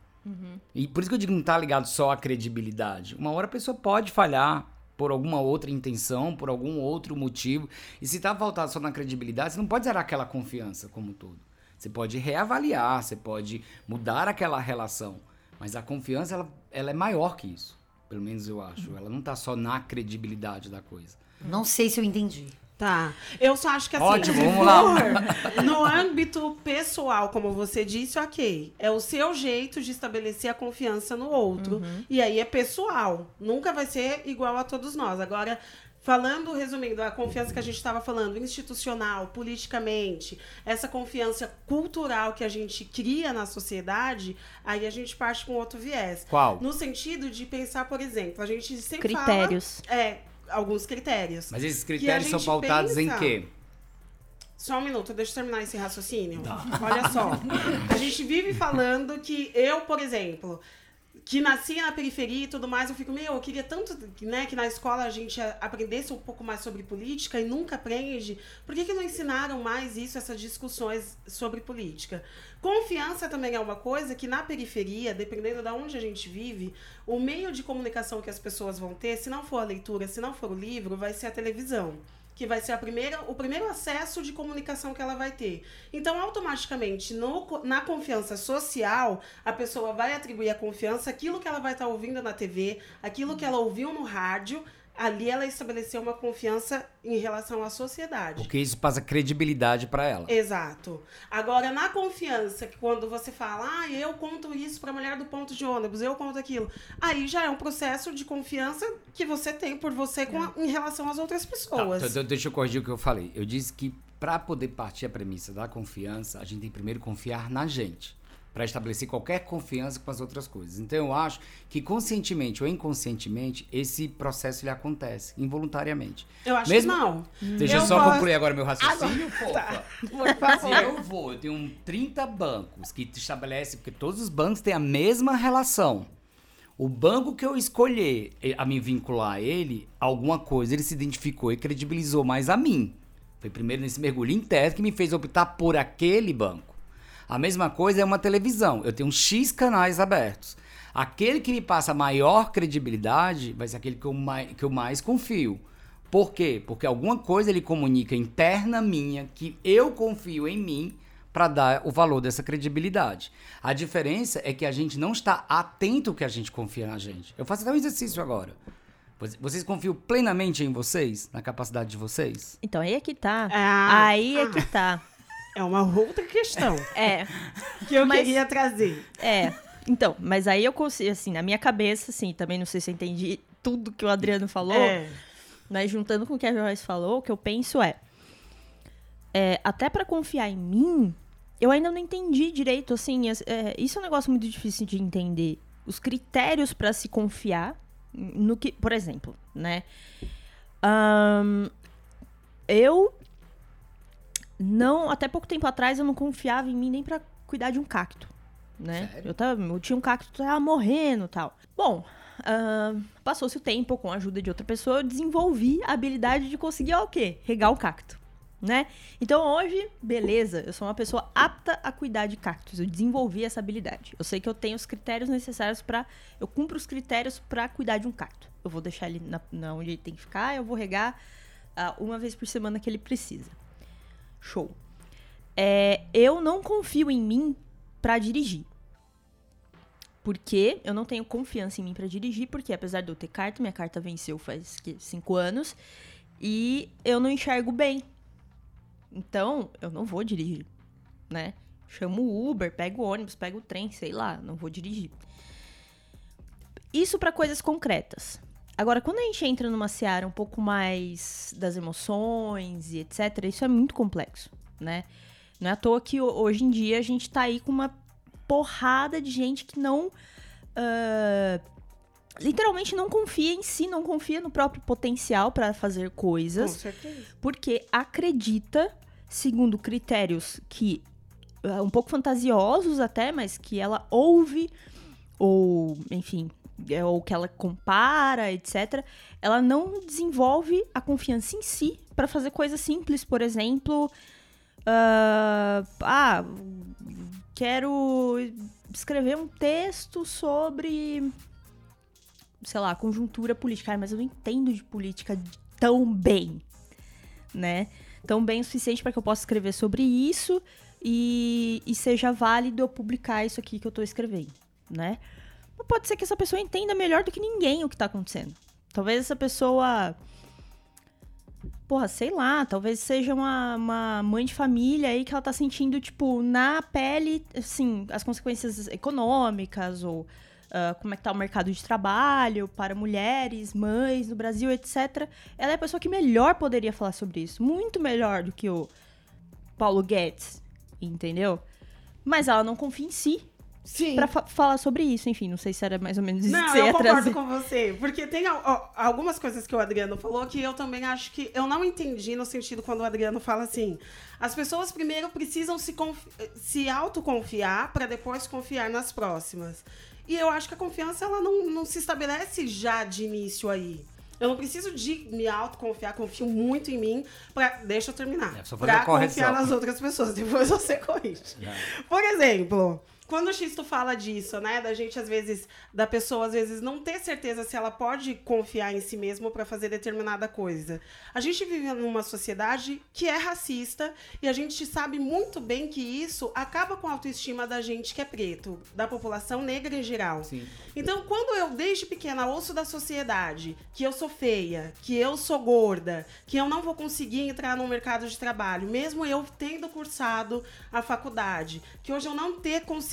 E por isso que eu digo não tá ligado só à credibilidade. Uma hora a pessoa pode falhar por alguma outra intenção, por algum outro motivo. E se tá faltado só na credibilidade, você não pode zerar aquela confiança como um todo. Você pode reavaliar, você pode mudar aquela relação. Mas a confiança, ela, ela é maior que isso. Pelo menos eu acho. Ela não tá só na credibilidade da coisa. Não sei se eu entendi. Tá. Eu só acho que assim, Ótimo, se vamos lá. for no âmbito pessoal, como você disse, ok. É o seu jeito de estabelecer a confiança no outro. E aí é pessoal. Nunca vai ser igual a todos nós. Agora, falando, resumindo, a confiança que a gente estava falando, institucional, politicamente, essa confiança cultural que a gente cria na sociedade, aí a gente parte com outro viés. Qual? No sentido de pensar, por exemplo, a gente sempre Critérios. fala... É, alguns critérios. Mas esses critérios são pautados em pensa- quê? Só um minuto, deixa eu terminar esse raciocínio. Olha só. A gente vive falando que eu, por exemplo, que nasci na periferia e tudo mais, eu fico, meu, eu queria tanto né, que na escola a gente aprendesse um pouco mais sobre política e nunca aprende. Por que, que não ensinaram mais isso, essas discussões sobre política? Confiança também é uma coisa que na periferia, dependendo de onde a gente vive, o meio de comunicação que as pessoas vão ter, se não for a leitura, se não for o livro, vai ser a televisão que vai ser a primeira, o primeiro acesso de comunicação que ela vai ter. Então, automaticamente, no na confiança social, a pessoa vai atribuir a confiança aquilo que ela vai estar ouvindo na TV, aquilo que ela ouviu no rádio, ali ela estabeleceu uma confiança em relação à sociedade. Porque isso passa credibilidade pra ela. Exato. Agora, na confiança, que quando você fala, ah, eu conto isso pra mulher do ponto de ônibus, eu conto aquilo, aí já é um processo de confiança que você tem por você com a- em relação às outras Tá, pessoas. então deixa eu corrigir o que eu falei. Eu disse que para poder partir a premissa da confiança, a gente tem que primeiro confiar na gente. Para estabelecer qualquer confiança com as outras coisas. Então eu acho que conscientemente ou inconscientemente, esse processo ele acontece, involuntariamente. Eu acho Mesmo- que não. Deixa eu, só posso- concluir agora meu raciocínio, fofa. Tá. Se eu vou, eu tenho 30 bancos que te estabelecem, porque todos os bancos têm a mesma relação. O banco que eu escolher eh, a me vincular a ele, alguma coisa ele se identificou e credibilizou mais a mim. Foi primeiro nesse mergulho interno que me fez optar por aquele banco. A mesma coisa é uma televisão. Eu tenho X canais abertos. Aquele que me passa maior credibilidade vai ser aquele que eu mais, que eu mais confio. Por quê? Porque alguma coisa ele comunica interna minha que eu confio em mim para dar o valor dessa credibilidade. A diferença é que a gente não está atento que a gente confia na gente. Eu faço até um exercício agora. Vocês- confiam plenamente em vocês, na capacidade de vocês? Então aí é que tá. Ah, aí é que tá. <laughs> É uma outra questão É, que eu Mas- queria trazer. é. Então, mas aí eu consigo, assim, na minha cabeça, assim, também não sei se eu entendi tudo que o Adriano falou, É. mas juntando com o que a Joyce falou, o que eu penso é, é até pra confiar em mim, eu ainda não entendi direito, assim, as- é, isso é um negócio muito difícil de entender. Os critérios pra se confiar no que, por exemplo, né? Ahn, eu não, até pouco tempo atrás eu não confiava em mim nem pra cuidar de um cacto, né? Sério? Eu, tava, eu tinha um cacto que tava morrendo, e tal. Bom, ahn, passou-se o tempo com a ajuda de outra pessoa, eu desenvolvi a habilidade de conseguir ó, o quê? Regar o cacto, né? Então hoje, beleza, eu sou uma pessoa apta a cuidar de cactos. Eu desenvolvi essa habilidade. Eu sei que eu tenho os critérios necessários pra. eu cumpro os critérios pra cuidar de um cacto. Eu vou deixar ele na, na onde ele tem que ficar, eu vou regar ah, uma vez por semana que ele precisa. Show. É, eu não confio em mim pra dirigir. Porque eu não tenho confiança em mim pra dirigir, porque apesar de eu ter carta, minha carta venceu faz que, cinco anos, e eu não enxergo bem. Então, eu não vou dirigir, né? Chamo o Uber, pego o ônibus, pego o trem, sei lá, não vou dirigir. Isso pra coisas concretas. Agora, quando a gente entra numa seara um pouco mais das emoções e etc., isso é muito complexo, né? Não é à toa que ho- hoje em dia a gente tá aí com uma porrada de gente que não. ah, literalmente não confia em si, não confia no próprio potencial pra fazer Com coisas, certeza. porque acredita, segundo critérios que. ah, um pouco fantasiosos até, mas que ela ouve, ou, enfim, ou que ela compara, etc. Ela não desenvolve a confiança em si pra fazer coisas simples, por exemplo. ah, ah, quero escrever um texto sobre, sei lá, conjuntura política. Ai, mas eu não entendo de política tão bem, né? Tão bem o suficiente para que eu possa escrever sobre isso e, e seja válido eu publicar isso aqui que eu tô escrevendo, né? Mas pode ser que essa pessoa entenda melhor do que ninguém o que tá acontecendo. Talvez essa pessoa Porra, sei lá, talvez seja uma, uma mãe de família aí que ela tá sentindo, tipo, na pele, assim, as consequências econômicas ou ah, como é que tá o mercado de trabalho para mulheres, mães no Brasil, etc. Ela é a pessoa que melhor poderia falar sobre isso. Muito melhor do que o Paulo Guedes, entendeu? Mas ela não confia em si Sim. pra fa- falar sobre isso. Enfim, não sei se era mais ou menos isso que Não, você eu ia concordo trazer. com você. Porque tem ó, algumas coisas que o Adriano falou que eu também acho que eu não entendi no sentido quando o Adriano fala assim: as pessoas primeiro precisam se, se autoconfiar para depois confiar nas próximas. E eu acho que a confiança ela não, não se estabelece já de início aí. Eu não preciso de me autoconfiar, confio muito em mim. Pra, deixa eu terminar. É, só fazer pra a correção. confiar nas outras pessoas. <laughs> Depois você corrige. Por exemplo, quando o Xisto fala disso, né? Da gente, às vezes, da pessoa, às vezes, não ter certeza se ela pode confiar em si mesma para fazer determinada coisa. A gente vive numa sociedade que é racista e a gente sabe muito bem que isso acaba com a autoestima da gente que é preto, da população negra em geral. Sim. Então, quando eu, desde pequena, ouço da sociedade que eu sou feia, que eu sou gorda, que eu não vou conseguir entrar no mercado de trabalho, mesmo eu tendo cursado a faculdade, que hoje eu não ter conseguido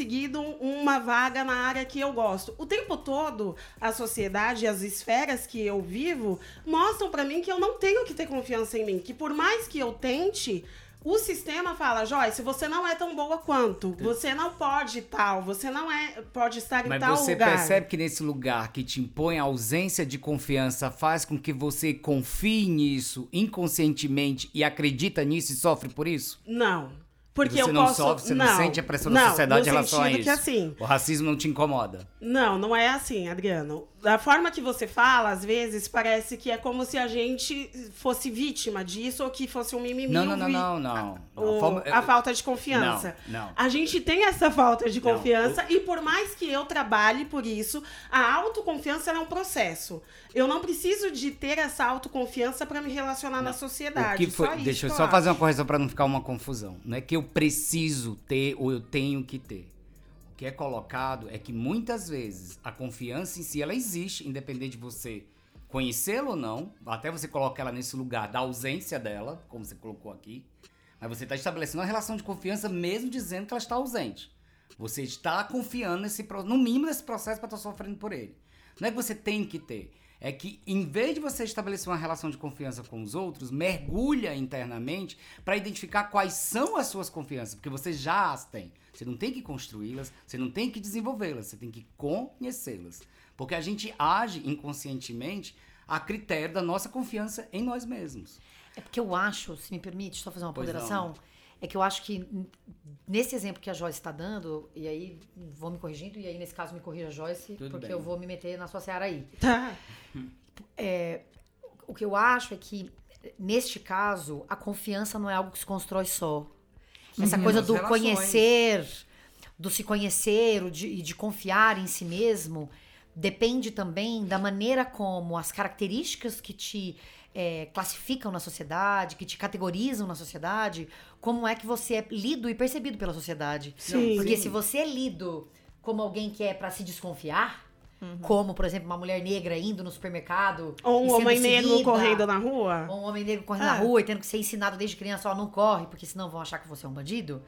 uma vaga na área que eu gosto. O tempo todo, a sociedade e as esferas que eu vivo mostram pra mim que eu não tenho que ter confiança em mim, que por mais que eu tente, o sistema fala, Joyce, você não é tão boa quanto. Você não pode tal, você não é pode estar em Mas tal você lugar. percebe que nesse lugar que te impõe a ausência de confiança faz com que você confie nisso inconscientemente e acredita nisso e sofre por isso? Não. Porque E você eu não posso... sofre, você não, não sente a pressão não, da sociedade em relação a isso. que assim, O racismo não te incomoda. Não, não é assim, Adriano. Da forma que você fala, às vezes parece que é como se a gente fosse vítima disso ou que fosse um mimimi. Não, não, não, não, não. O- A forma- a falta de confiança. Não, não. A gente tem essa falta de Não, confiança e por mais que eu trabalhe por isso, a autoconfiança é um processo. Eu não preciso de ter essa autoconfiança para me relacionar na O sociedade. que foi, só isso deixa eu que só acho. fazer uma correção para não ficar uma confusão. Não é que eu preciso ter ou eu tenho que ter. O que é colocado é que muitas vezes a confiança em si ela existe, independente de você conhecê-la ou não, até você colocar ela nesse lugar da ausência dela, como você colocou aqui. Mas você está estabelecendo uma relação de confiança mesmo dizendo que ela está ausente. Você está confiando nesse no mínimo nesse processo para estar sofrendo por ele. Não é que você tem que ter. É que, em vez de você estabelecer uma relação de confiança com os outros, mergulha internamente para identificar quais são as suas confianças, porque você já as tem. Você não tem que construí-las, você não tem que desenvolvê-las, você tem que conhecê-las. Porque a gente age inconscientemente a critério da nossa confiança em nós mesmos. É porque eu acho, se me permite, só fazer uma ponderação, é que eu acho que nesse exemplo que a Joyce está dando, e aí vou me corrigindo, e aí nesse caso me corrija a Joyce, Tudo porque bem. eu vou me meter na sua seara aí. Tá. O que eu acho é que, neste caso, a confiança não é algo que se constrói só. Essa coisa do relações. conhecer, do se conhecer o de- e de confiar em si mesmo, depende também da maneira como as características que te é, classificam na sociedade, que te categorizam na sociedade, como é que você é lido e percebido pela sociedade. Sim. Porque se você é lido como alguém que é pra se desconfiar. Como, por exemplo, uma mulher negra indo no supermercado. Ou um homem negro seguida. correndo na rua. Ou um homem negro correndo Ah. na rua e tendo que ser ensinado desde criança, ó, não corre, porque senão vão achar que você é um bandido.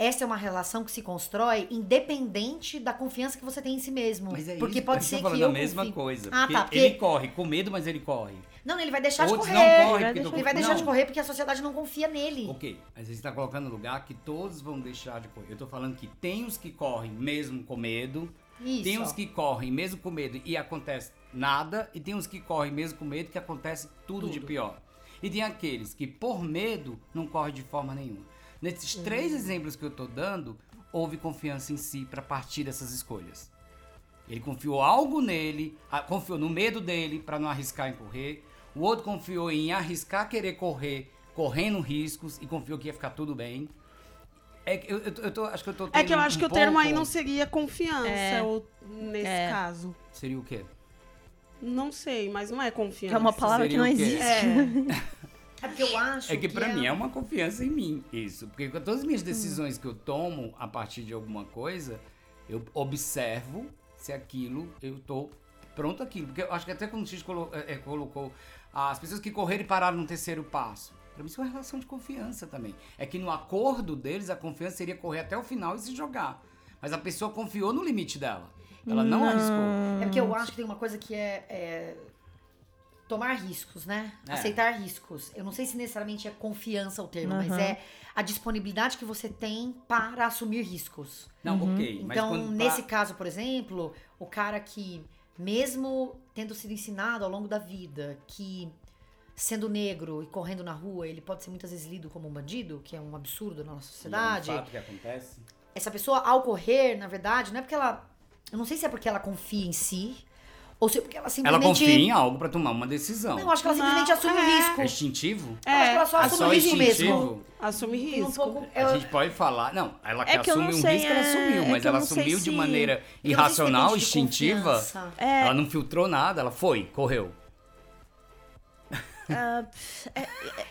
Essa é uma relação que se constrói independente da confiança que você tem em si mesmo. Mas é porque isso, pode eu ser que falando eu a mesma coisa. Ah, tá. Porque... Ele corre com medo, mas ele corre. Não, ele vai deixar Outros de não correr. correm vai deixar- Ele vai não. deixar de correr porque a sociedade não confia nele. Ok, mas você está colocando no lugar que todos vão deixar de correr. Eu tô falando que tem os que correm mesmo com medo, Isso. tem os que correm mesmo com medo e acontece nada, e tem os que correm mesmo com medo que acontece tudo, de Tudo. pior. E tem aqueles que por medo não correm de forma nenhuma. Nesses três exemplos que eu tô dando, houve confiança em si para partir dessas escolhas. Ele confiou algo nele, confiou no medo dele para não arriscar em correr. O outro confiou em arriscar querer correr, correndo riscos e confiou que ia ficar tudo bem. É que eu, eu, eu tô, acho que eu tô É que eu acho um que o termo aí pouco- não seria confiança É. ou, nesse É. caso. seria o quê? Não sei, mas não é confiança. Que é uma palavra que seria não o quê? existe. É. <laughs> É porque eu acho É que pra mim é uma confiança em mim, isso. Porque com todas as minhas decisões que eu tomo a partir de alguma coisa, eu observo se aquilo, eu tô pronto aquilo. Porque eu acho que até quando o X colo- eh, eh, colocou as pessoas que correram e pararam no terceiro passo. Pra mim isso é uma relação de confiança também. É que no acordo deles, a confiança seria correr até o final e se jogar. Mas a pessoa confiou no limite dela. Ela não, arriscou. É porque eu acho que tem uma coisa que é, é tomar riscos, né? É. Aceitar riscos. Eu não sei se necessariamente é confiança o termo, mas Aham. é a disponibilidade que você tem para assumir riscos. Não, ok. Mas Então, nesse tá- caso, por exemplo, o cara que, mesmo tendo sido ensinado ao longo da vida que sendo negro e correndo na rua, ele pode ser muitas vezes lido como um bandido, que é um absurdo na nossa E é um sociedade. fato que acontece. Essa pessoa, ao correr, na verdade, não é porque ela. Eu não sei se é porque ela confia em si, ou se é porque ela Ela simplesmente. confia em algo pra tomar uma decisão. Não, eu acho que ela Não, simplesmente assume o é. risco. É instintivo? Eu acho que ela só É, assume só o risco mesmo. instintivo? Assume Tem um risco. pouco. A eu- gente pode falar. Não, ela que É que eu assume não um sei, risco, ela é- assumiu, é mas eu ela não assumiu de se- maneira eu não irracional, instintiva. É, Ela não filtrou nada, ela foi, correu. ah,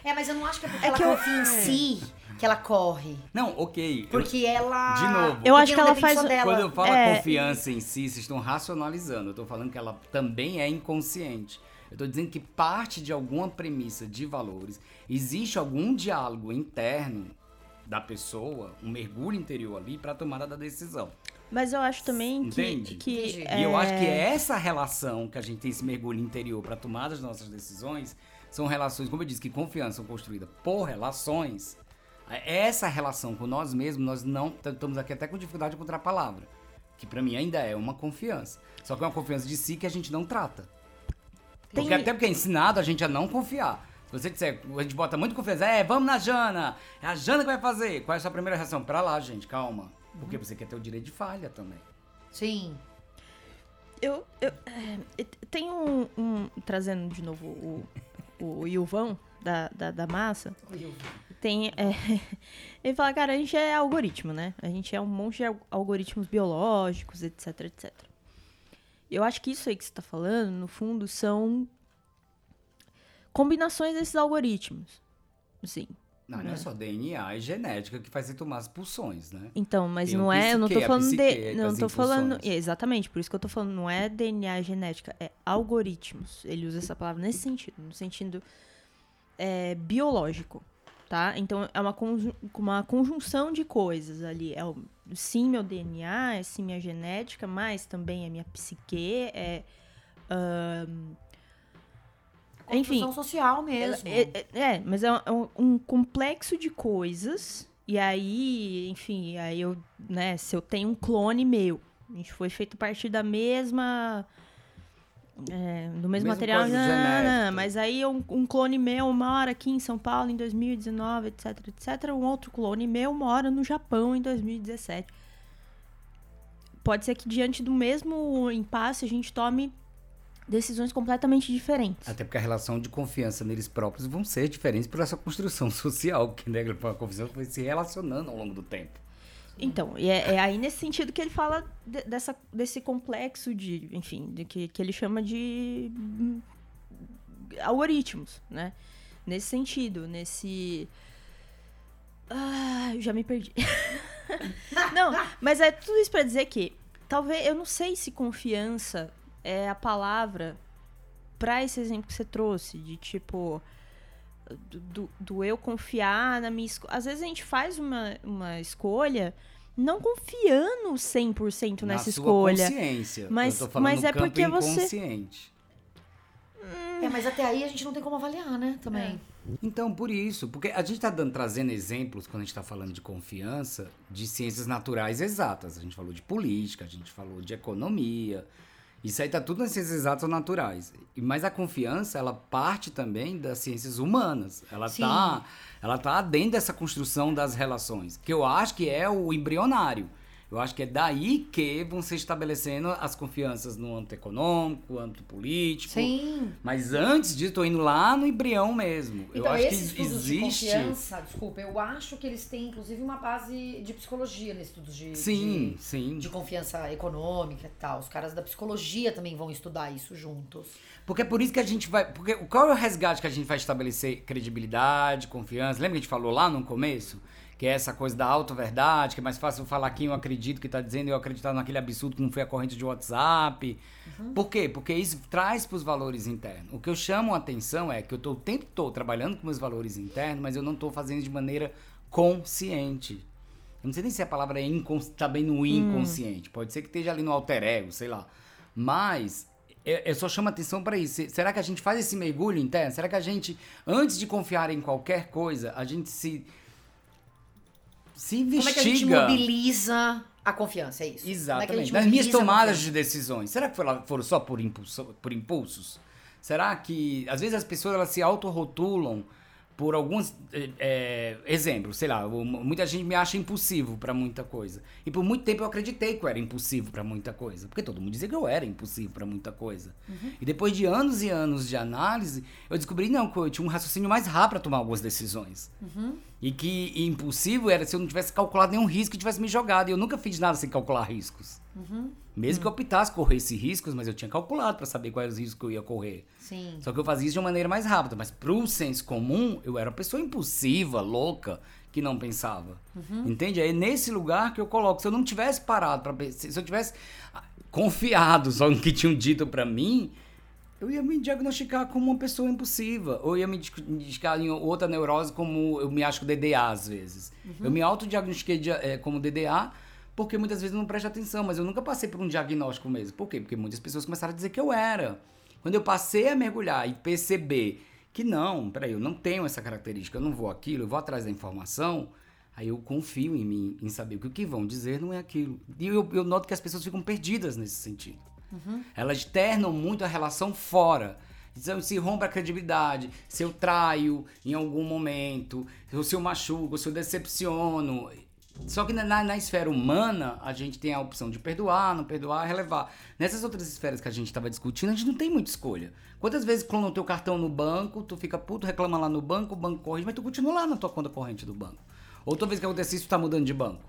É, mas eu não acho que é porque É ela que eu- confia em si que ela corre. Não, ok. eu- Porque ela. De novo. Eu acho que ela faz-. Quando eu falo É. confiança em si, vocês estão racionalizando. Eu tô falando que ela também é inconsciente. Eu tô dizendo que parte de alguma premissa de valores, existe algum diálogo interno da pessoa, um mergulho interior ali pra tomada da decisão. mas eu acho também que, Entende? que Entendi. E eu acho que é, é essa relação que a gente tem esse mergulho interior para tomar as nossas decisões são relações, como eu disse, que confiança são construídas por relações. Essa relação com nós mesmos, nós não estamos aqui até com dificuldade de encontrar a palavra, que para mim ainda é uma confiança. Só que é uma confiança de si que a gente não trata. Tem- Porque até porque é ensinado a gente a não confiar. Se você disser, a gente bota muito confiança, é, vamos na Jana, é a Jana que vai fazer. Qual é a sua primeira reação? Pra lá, gente, calma. Porque você quer ter o direito de falha também. Sim. Eu, eu é, tem um, um- trazendo de novo o, o Ilvão da, da, da massa, tem é, <laughs> ele fala, cara, a gente é algoritmo, né? A gente é um monte de al- algoritmos biológicos, etc, etc. Eu acho que isso aí que você tá falando, no fundo, são combinações desses algoritmos. Sim. Não, não é só DNA e genética que faz você tomar as pulsões, né? Então, mas Tem não é, eu não tô falando de, não tô falando, exatamente, por isso que eu tô falando, não é DNA e genética, é algoritmos. Ele usa essa palavra nesse sentido, no sentido é, biológico, tá? Então é uma, conju- uma conjunção de coisas ali, é o, sim meu DNA, é sim minha genética, mas também é minha psique, é ahn, Enfim. Social mesmo. é, é- é, mas é um, um complexo de coisas. E aí, enfim, aí eu, né, se eu tenho um clone meu, a gente foi feito a partir da mesma. É, do mesmo, Mesmo material, não, não, não, genético. mas aí um, um clone meu mora aqui em São Paulo em 2019, etc, etc. Um outro clone meu mora no Japão em 2017. Pode ser que diante do mesmo impasse a gente tome decisões completamente diferentes. Até porque a relação de confiança neles próprios vão ser diferentes por essa construção <laughs> social, que né, a confiança foi se relacionando ao longo do tempo. Então, é, é aí nesse sentido que ele fala de- dessa, desse complexo de, enfim, de que, que ele chama de hum, algoritmos, né? Nesse sentido, nesse. Ah, já me perdi. <laughs> Não, mas é tudo isso pra dizer que talvez, eu não sei se confiança é a palavra pra esse exemplo que você trouxe, de tipo. Do, do- eu confiar na minha escolha. Às vezes a gente faz uma, uma escolha não confiando 100% Na nessa sua escolha. consciência. Mas- eu tô falando mas no é campo porque você-. É, mas até aí a gente não tem como avaliar, né? É. Também. Então, por isso, porque a gente está dando, trazendo exemplos, quando a gente está falando de confiança, de ciências naturais exatas. A gente falou de política, a gente falou de economia. Isso aí tá tudo nas ciências exatas ou naturais. E- Mas a confiança, ela parte também das ciências humanas. Ela Sim. tá, ela tá dentro dessa construção das relações, que eu acho que é o embrionário. Eu acho que é daí que vão se estabelecendo as confianças no âmbito econômico, no âmbito político. Sim. Mas antes disso, tô indo lá no embrião mesmo. eu Então, acho esses que estudos de existe. confiança, desculpa, eu acho que eles têm, inclusive, uma base de psicologia nesses estudos de, Sim, de, sim. de confiança econômica e tal. Os caras da psicologia também vão estudar isso juntos. Porque é por isso que a gente vai. Porque qual é o resgate que a gente vai estabelecer? Credibilidade, confiança. Lembra que a gente falou lá no começo? Que é essa coisa da auto-verdade, que é mais fácil eu falar quem eu acredito que tá dizendo eu acreditar naquele absurdo que não foi a corrente de WhatsApp. Por quê? Porque isso traz para os valores internos. O que eu chamo a atenção é que eu tô o tempo todo trabalhando com meus valores internos, mas eu não tô fazendo de maneira consciente. Eu não sei nem se a palavra é incons tá bem no inconsciente. Pode ser que esteja ali no alter ego, sei lá. Mas eu, só chamo atenção para isso. Se- Será que a gente faz esse mergulho interno? Será que a gente, antes de confiar em qualquer coisa, a gente se se investiga? Como é que a gente mobiliza a confiança? É isso. É Exatamente. gente Nas minhas tomadas de decisões, será que foram, só por, impulso, por impulsos? Será que, às vezes, as pessoas elas se autorrotulam por alguns eh, exemplos, sei lá, muita gente me acha impulsivo pra muita coisa. E por muito tempo eu acreditei que eu era impulsivo pra muita coisa, porque todo mundo dizia que eu era impulsivo pra muita coisa. E depois de anos e anos de análise, eu descobri não que eu tinha um raciocínio mais rápido pra tomar algumas decisões. E que impulsivo era se eu não tivesse calculado nenhum risco e tivesse me jogado. E eu nunca fiz nada sem calcular riscos. Mesmo que eu optasse correr esses riscos, mas eu tinha calculado pra saber quais os riscos que eu ia correr. Sim. Só que eu fazia isso de uma maneira mais rápida. Mas pro senso comum, eu era uma pessoa impulsiva, louca, que não pensava. Entende? É nesse lugar que eu coloco. Se eu não tivesse parado para pensar, se eu tivesse ah, confiado só no que tinham dito pra mim, eu ia me diagnosticar como uma pessoa impulsiva. Ou ia me diagnosticar em outra neurose como eu me acho DDA às vezes. Eu me autodiagnostiquei eh, como DDA porque muitas vezes eu não presto atenção, mas eu nunca passei por um diagnóstico mesmo. Por quê? Porque muitas pessoas começaram a dizer que eu era. Quando eu passei a mergulhar e perceber que não, peraí, eu não tenho essa característica, eu não vou aquilo, eu vou atrás da informação, aí eu confio em mim, em saber que o que vão dizer não é aquilo. E eu, eu noto que as pessoas ficam perdidas nesse sentido. Elas ternam muito a relação fora. Então, se rompe a credibilidade, se eu traio em algum momento, se eu machuco, se eu decepciono. Só que na, na- esfera humana, a gente tem a opção de perdoar, não perdoar, relevar. Nessas outras esferas que a gente estava discutindo, a gente não tem muita escolha. Quantas vezes clonam o teu cartão no banco, tu fica puto, reclama lá no banco, o banco corrige, mas tu continua lá na tua conta corrente do banco. Outra vez que acontece isso, tu tá mudando de banco.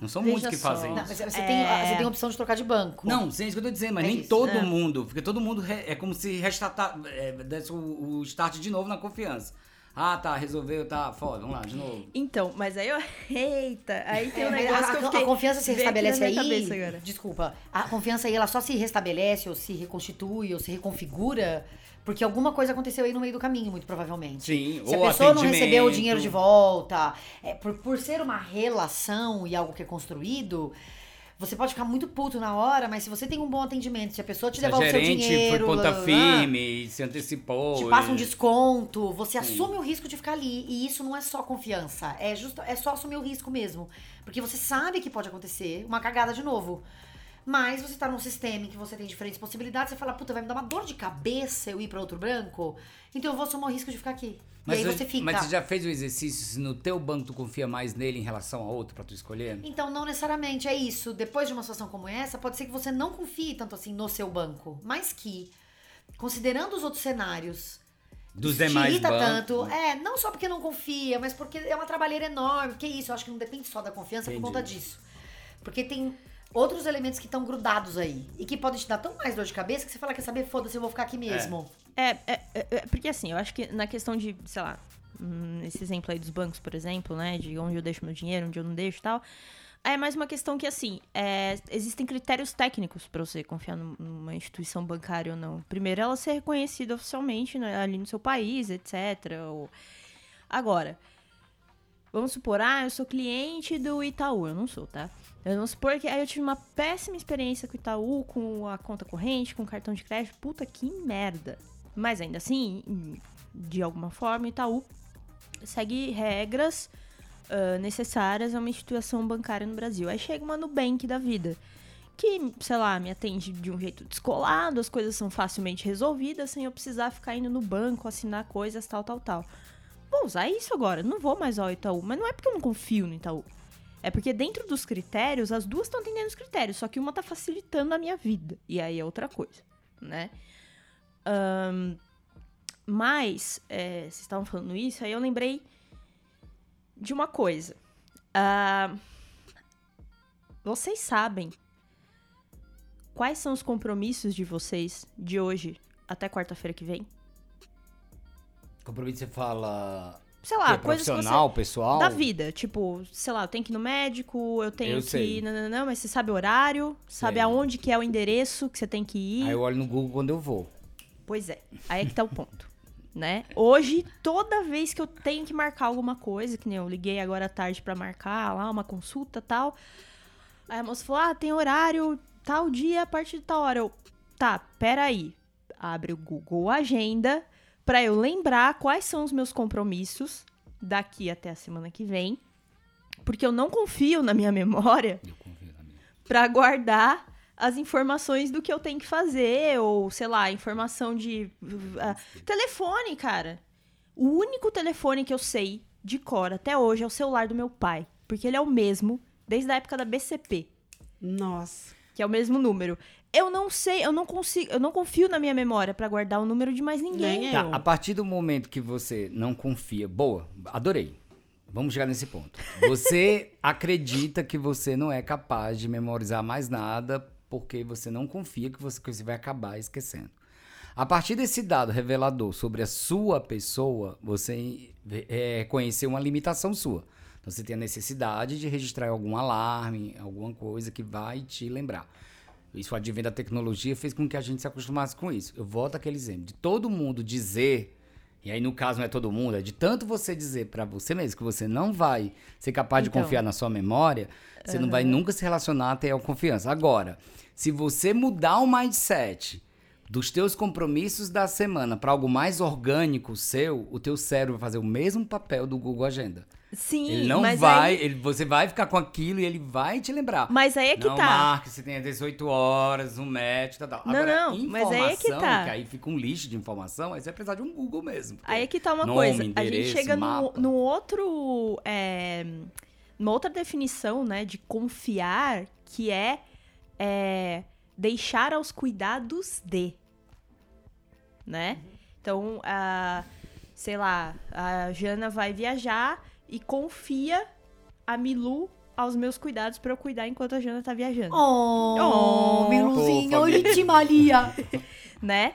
Não são Veja muitos que só. fazem Não, isso. mas você, É. tem, a- você tem a opção de trocar de banco. Não, sim, é isso que eu tô dizendo, mas É nem isso, todo é. mundo, porque todo mundo re- é como se restartar, é, desse o, o start de novo na confiança. Ah, tá, resolveu, tá, foda, vamos lá, de novo. Então, mas aí eu. <laughs> Eita! Aí tem É, um mas negócio a, que eu a- fiquei. a confiança se restabelece aí. cabeça agora. Desculpa. A confiança aí ela só se restabelece ou se reconstitui ou se reconfigura porque alguma coisa aconteceu aí no meio do caminho, muito provavelmente. Sim, Se a ou pessoa não recebeu o dinheiro de volta, é, por, por ser uma relação e algo que é construído, você pode ficar muito puto na hora, mas se você tem um bom atendimento, se a pessoa te a devolve o seu dinheiro, lá, lá, lá, firme, se antecipou. te passa um desconto, você assume o risco de ficar ali. E isso não é só confiança, é, justo, é só assumir o risco mesmo. Porque você sabe que pode acontecer uma cagada de novo. Mas você tá num sistema em que você tem diferentes possibilidades, você fala, puta, vai me dar uma dor de cabeça eu ir pra outro branco, então eu vou assumir o risco de ficar aqui. Mas, e aí você fica. mas você já fez o exercício se no teu banco tu confia mais nele em relação a outro pra tu escolher? Então, não necessariamente é isso. Depois de uma situação como essa, pode ser que você não confie tanto assim no seu banco, mas que, considerando os outros cenários, Dos demais irrita bancos. tanto. É, não só porque não confia, mas porque é uma trabalheira enorme. Porque isso, eu acho que não depende só da confiança Entendi. por conta disso. Porque tem outros elementos que estão grudados aí. E que podem te dar tão mais dor de cabeça que você fala, quer saber, foda-se, eu vou ficar aqui mesmo. É, é, é, é, porque assim, eu acho que na questão de, sei lá, hum, esse exemplo aí dos bancos, por exemplo, né, de onde eu deixo meu dinheiro, onde eu não deixo e tal, É mais uma questão que, assim, é, existem critérios técnicos pra você confiar num- numa instituição bancária ou não. Primeiro, ela ser reconhecida oficialmente né, ali no seu país, etc. ou- Agora, vamos supor, ah, eu sou cliente do Itaú. Eu não sou, tá? Vamos supor que aí eu tive uma péssima experiência com o Itaú, com a conta corrente, com o cartão de crédito. Puta, que merda. Mas ainda assim, de alguma forma, o Itaú segue regras ah, necessárias a uma instituição bancária no Brasil. Aí chega uma Nubank da vida, que, sei lá, me atende de um jeito descolado, as coisas são facilmente resolvidas, sem eu precisar ficar indo no banco, assinar coisas, tal, tal, tal. Vou usar isso agora, não vou mais ao Itaú. Mas não é porque eu não confio no Itaú. É porque dentro dos critérios, as duas estão atendendo os critérios, só que uma tá facilitando a minha vida. E aí é outra coisa, né? Ahn, mas, é, vocês estavam falando isso, aí eu lembrei de uma coisa. Ah, vocês sabem quais são os compromissos de vocês de hoje até quarta-feira que vem? Compromisso você fala. Sei lá, é coisas que você... profissional, pessoal? Da vida, tipo, sei lá, eu tenho que ir no médico, eu tenho Eu que sei. ir. Não, não, não, mas você sabe o horário, sabe Sei. aonde que é o endereço que você tem que ir. Aí eu olho no Google quando eu vou. Pois é, aí é que tá o ponto, <laughs> né? Hoje, toda vez que eu tenho que marcar alguma coisa, que nem eu liguei agora à tarde pra marcar lá uma consulta e tal, aí a moça falou, ah, tem horário tal dia a partir de tal hora. Eu, tá, peraí. Abre o Google Agenda pra eu lembrar quais são os meus compromissos daqui até a semana que vem, porque eu não confio na minha memória. Pra guardar as informações do que eu tenho que fazer, ou sei lá, informação de. ah, telefone, cara. O único telefone que eu sei de cor até hoje é o celular do meu pai. Porque ele é o mesmo desde a época da BCP, Nossa. que é o mesmo número. Eu não sei, eu não consigo, eu não confio na minha memória pra guardar o número de mais ninguém. Nem Tá, eu. a partir do momento que você não confia. Boa, adorei. Vamos chegar nesse ponto. Você <laughs> acredita que você não é capaz de memorizar mais nada porque você não confia que você, que você vai acabar esquecendo. A partir desse dado revelador sobre a sua pessoa, você é, conheceu uma limitação sua. Então você tem a necessidade de registrar algum alarme, alguma coisa que vai te lembrar. Isso, o advento da tecnologia fez com que a gente se acostumasse com isso. Eu volto àquele exemplo de todo mundo dizer, e aí no caso não é todo mundo, é de tanto você dizer pra você mesmo que você não vai ser capaz Então. de confiar na sua memória, você não vai nunca se relacionar até a confiança. Agora, se você mudar o mindset dos teus compromissos da semana pra algo mais orgânico seu, o teu cérebro vai fazer o mesmo papel do Google Agenda. Sim, ele não mas vai, aí- ele, você vai ficar com aquilo e ele vai te lembrar. Mas aí é que não tá. marque, você tem 18 horas, um match, tal, tal. Não, Agora, não, mas aí é que tá. que aí fica um lixo de informação, aí você vai precisar de um Google mesmo. Aí é que tá uma nome, coisa. A gente chega no, no outro. É, numa outra definição, né, de confiar, que é, é deixar aos cuidados de. Né? Então, a, sei lá, a Jana vai viajar e confia a Milu aos meus cuidados pra eu cuidar enquanto a Jana tá viajando. Oh, Oh, Miluzinho, fofa, olha de Maria. <laughs> Né?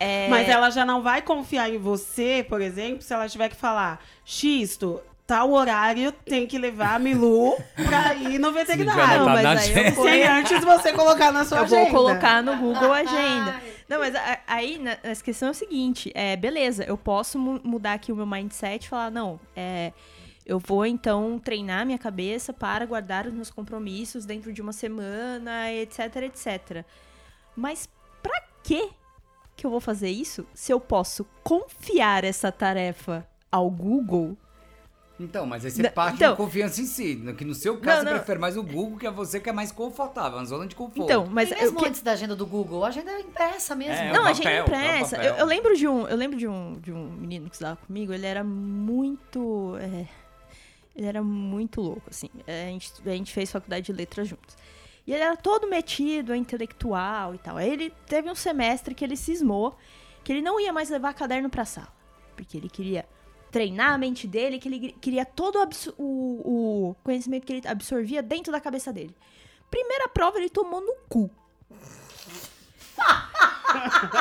É, Mas ela já não vai confiar em você, por exemplo, se ela tiver que falar, Xisto, tal horário tem que levar a Milu pra ir no veterinário. tá mas na aí eu vou- Sem antes você colocar na sua eu agenda. vou colocar no Google Agenda. Não, mas a- aí a questão é o seguinte: é, beleza, eu posso mu- mudar aqui o meu mindset e falar, não, é, eu vou então treinar minha cabeça para guardar os meus compromissos dentro de uma semana, etc, etc. Mas pra quê que eu vou fazer isso se eu posso confiar essa tarefa ao Google? Então, mas aí você Não, parte então- da confiança em si. Que no seu caso, Não, você não. prefere mais o Google, que é você que é mais confortável, uma zona de conforto. Então, mas e eu mesmo que- antes da agenda do Google, a agenda é impressa mesmo. É, Não, o a papel, impressa. é o papel. Eu, eu lembro de um, eu lembro de um, de um menino que estudava comigo. Ele era muito, é, ele era muito louco, assim. É, A gente, a gente fez faculdade de letras juntos. E ele era todo metido, é intelectual e tal. Aí ele teve um semestre que ele cismou que ele não ia mais levar caderno pra sala, porque ele queria treinar a mente dele, que ele queria todo o, o, o conhecimento que ele absorvia dentro da cabeça dele. Primeira prova ele tomou no cu.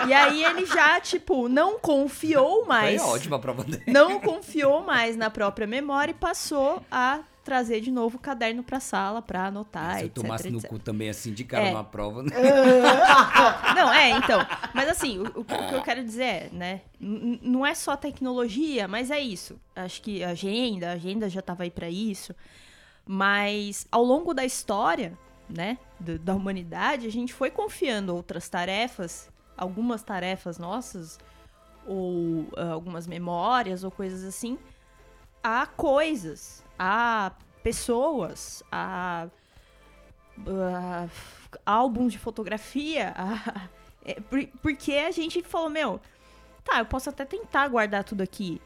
E aí ele já, tipo, não confiou mais. Foi ótima a prova dele. Não confiou mais na própria memória e passou a trazer de novo o caderno pra sala pra anotar, Se eu etc, tomasse no etc. cu também assim de cara É. numa prova, né? <laughs> Não, é, então. Mas assim, o, o que eu quero dizer é, né? Não é só tecnologia, mas é isso. Acho que a agenda, a agenda já tava aí pra isso. Mas ao longo da história, né, do- da humanidade, a gente foi confiando outras tarefas, algumas tarefas nossas, ou ah, algumas memórias, ou coisas assim, a coisas, a pessoas, a ah, álbuns de fotografia. a- é, por- porque a gente falou, meu, tá, eu posso até tentar guardar tudo aqui,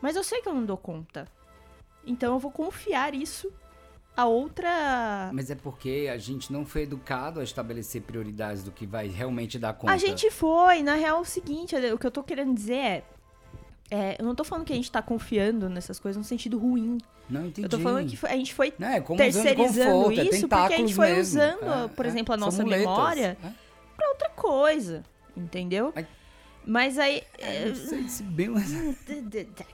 mas eu sei que eu não dou conta. Então eu vou confiar isso a outra. Mas é porque a gente não foi educado a estabelecer prioridades do que vai realmente dar conta. A gente foi, na real, é o seguinte, o que eu tô querendo dizer é. É, eu não tô falando que a gente tá confiando nessas coisas no sentido ruim. Não entendi. Eu tô falando que a gente foi é terceirizando conforto, é isso porque a gente foi mesmo. usando, É, por é, exemplo, a nossa muletas. memória É. pra outra coisa, entendeu? Mas aí. É, não sei se bem, mas... <laughs>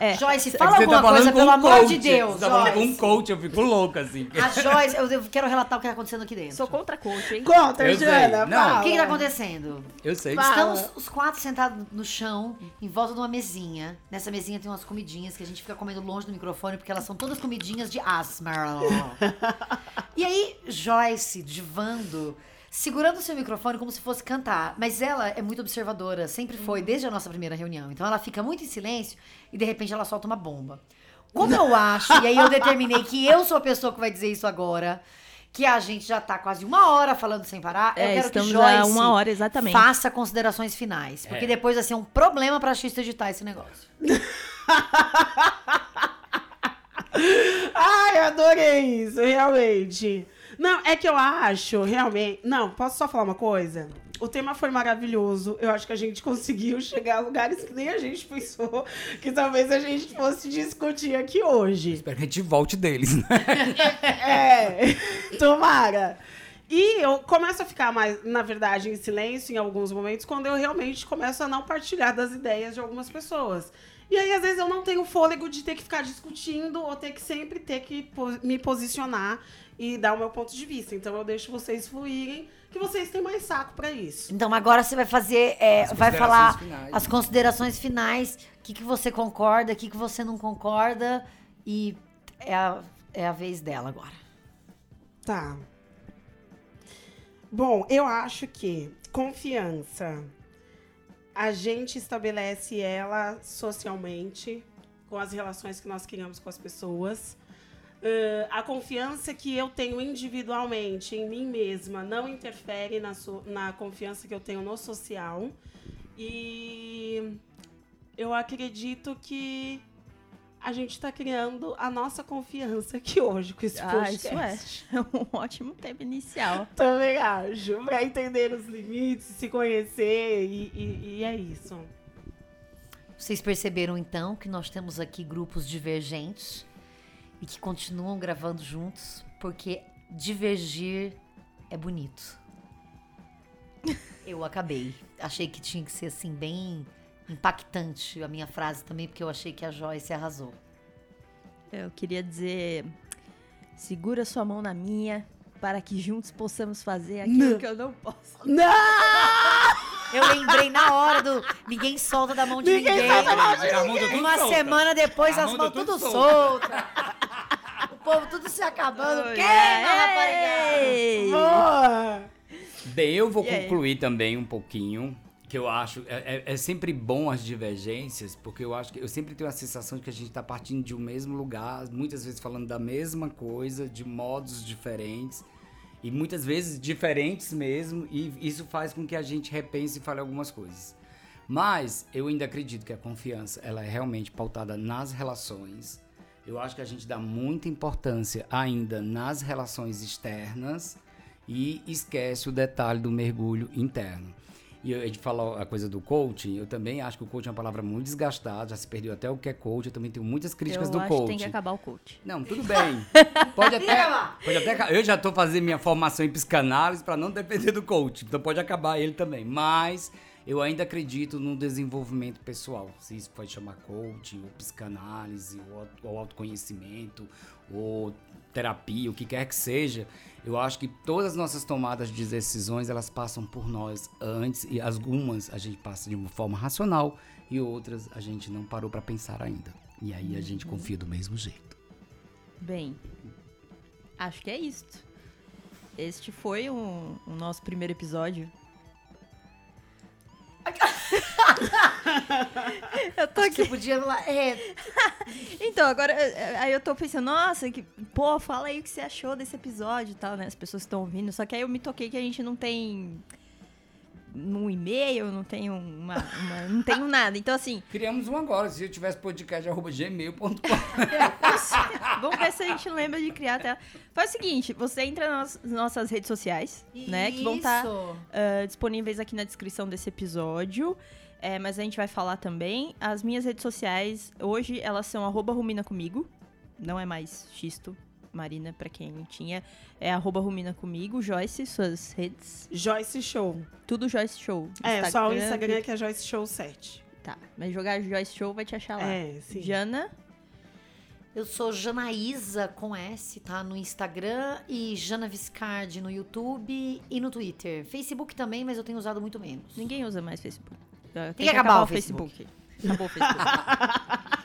É, <laughs> Joyce, É fala tá alguma falando coisa, pelo um amor coach, de Deus, Você tá falando com um coach, eu fico louco assim. A Joyce, eu, eu quero relatar o que tá acontecendo aqui dentro. sou contra coach, hein? Conta, Eu sei. Jana, Não. fala. O que, que tá acontecendo? Eu sei. Vai. Estamos os quatro sentados no chão, em volta de uma mesinha. Nessa mesinha tem umas comidinhas que a gente fica comendo longe do microfone, porque elas são todas comidinhas de asma. <laughs> e aí, Joyce, divando, segurando o seu microfone como se fosse cantar. Mas ela é muito observadora, sempre foi, desde a nossa primeira reunião. Então ela fica muito em silêncio e de repente ela solta uma bomba. Como eu acho, e aí eu determinei que eu sou a pessoa que vai dizer isso agora, que a gente já tá quase uma hora falando sem parar, eu É, quero estamos que Joyce uma hora exatamente. faça considerações finais. Porque É. depois vai ser um problema pra Xista editar esse negócio. <laughs> Ai, adorei isso, realmente. Não, é que eu acho, realmente. Não, posso só falar uma coisa? O tema foi maravilhoso. Eu acho que a gente conseguiu chegar a lugares que nem a gente pensou que talvez a gente fosse discutir aqui hoje. Espero que a gente volte deles, né? <laughs> É, tomara. E eu começo a ficar mais, na verdade, em silêncio em alguns momentos, quando eu realmente começo a não partilhar das ideias de algumas pessoas. E aí, às vezes, eu não tenho fôlego de ter que ficar discutindo ou ter que sempre ter que me posicionar e dar o meu ponto de vista. Então, eu deixo vocês fluírem, que vocês têm mais saco pra isso. Então agora você vai fazer, é, vai falar finais. as considerações finais, o que, que você concorda, o que, que você não concorda, e é a, é a vez dela agora. Tá. Bom, eu acho que confiança a gente estabelece ela socialmente com as relações que nós criamos com as pessoas. Ahn, a confiança que eu tenho individualmente em mim mesma não interfere na, so- na confiança que eu tenho no social. E eu acredito que a gente está criando a nossa confiança aqui hoje com esse Ah, isso podcast. é. <laughs> É um ótimo tema inicial. Também acho. Pra entender os limites, se conhecer e, e- e é isso. Vocês perceberam então que nós temos aqui grupos divergentes e que continuam gravando juntos, porque divergir é bonito. Eu acabei. Achei que tinha que ser assim, bem impactante a minha frase também, porque eu achei que a Joyce arrasou. Eu queria dizer: segura sua mão na minha para que juntos possamos fazer aquilo Não. que eu não posso. Não! Eu lembrei na hora do ninguém solta da mão de Ninguém ninguém. solta Uma solta. semana depois A as mão mãos tá tudo tudo solta. O povo tudo se acabando. Oi, Queima, ei! rapariga. Boa! Bem, eu vou E aí? concluir também um pouquinho. Que eu acho. É, é- é sempre bom as divergências, porque eu acho que eu sempre tenho a sensação de que a gente tá partindo de um mesmo lugar, muitas vezes falando da mesma coisa, de modos diferentes. E muitas vezes diferentes mesmo, e isso faz com que a gente repense e fale algumas coisas. Mas eu ainda acredito que a confiança ela é realmente pautada nas relações. Eu acho que a gente dá muita importância ainda nas relações externas e esquece o detalhe do mergulho interno. E a gente falou a coisa do coaching, eu também acho que o coaching é uma palavra muito desgastada, já se perdeu até o que é coach, eu também tenho muitas críticas eu do acho coaching. que tem que acabar o coach. Não, tudo bem. <laughs> Pode até, pode até. Eu já tô fazendo minha formação em psicanálise para não depender do coach. Então pode acabar ele também. Mas eu ainda acredito no desenvolvimento pessoal. Se isso pode chamar coaching, ou psicanálise, ou, auto- ou autoconhecimento, ou terapia, o que quer que seja. Eu acho que todas as nossas tomadas de decisões, elas passam por nós antes. E algumas a gente passa de uma forma racional e outras a gente não parou para pensar ainda. E aí a gente confia do mesmo jeito. Bem, acho que é isto. Este foi o, o nosso primeiro episódio. <laughs> eu tô Você aqui. podia. É, <laughs> Então, agora, eh, aí eu tô pensando, nossa, que, pô, fala aí o que você achou desse episódio e tal, né? As pessoas estão ouvindo. Só que aí eu me toquei que a gente não tem um e-mail, não tem uma, uma- não tenho nada. Então, assim, Criamos um agora, se eu tivesse podcast.gmail.com. <laughs> vamos ver se a gente lembra de criar até. Faz o seguinte, você entra nas nossas redes sociais, né? Que vão estar isso. ah, disponíveis aqui na descrição desse episódio. É, mas a gente vai falar também. As minhas redes sociais, hoje, elas são arroba rumina comigo. Não é mais xisto, Marina, pra quem tinha. É arroba rumina comigo. Joyce, suas redes. Joyce Show. Tudo Joyce Show. É, só o Instagram que é Joyce Show 7. Tá, mas jogar Joyce Show vai te achar lá. É, sim. Jana, Eu sou Janaísa com S, tá? No Instagram e Jana Viscardi no YouTube e no Twitter. Facebook também, mas eu tenho usado muito menos. ninguém usa mais Facebook. Já Tem que acabar o Facebook. Acabou o Facebook. <laughs>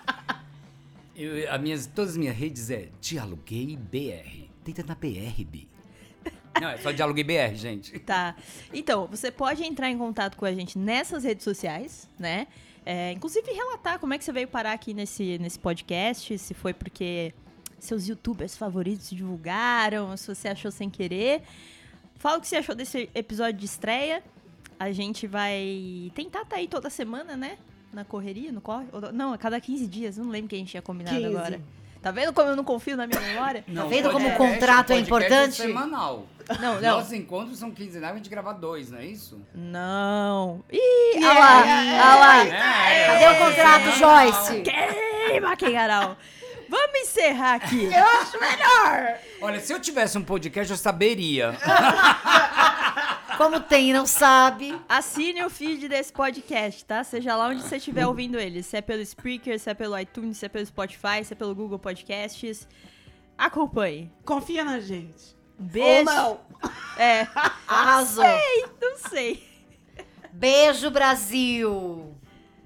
Eu, a minhas, todas as minhas redes é Dialoguei BR. Tenta na BR, Bi. <laughs> Não, é só Dialoguei BR, gente. Tá. Então, você pode entrar em contato com a gente nessas redes sociais, né? É, inclusive relatar como é que você veio parar aqui nesse, nesse podcast, se foi porque seus youtubers favoritos divulgaram, se você achou sem querer. Fala o que você achou desse episódio de estreia. A gente vai tentar estar aí toda semana, né? Na correria, no corre. Não, a cada 15 dias. Não lembro que a gente tinha combinado 15. agora. Tá vendo como eu não confio na minha memória? Não, vendo como o contrato é podcast importante? semanal. Não, não. Nossos encontros são quinzenais, a gente grava dois, não é isso? Não. Ih, Olha lá, olha lá. É, Cadê o contrato, Joyce? Queima, Kengarau. Vamos encerrar aqui. Olha, se eu tivesse um podcast, eu saberia. <laughs> Como tem e não sabe. Assine o feed desse podcast, tá? Seja lá onde você estiver ouvindo ele. Se é pelo Spreaker, se é pelo iTunes, se é pelo Spotify, se é pelo Google Podcasts. Acompanhe. Confia na gente. Um beijo. Ou não. É, <laughs> Arrasou. não sei. Beijo, Brasil.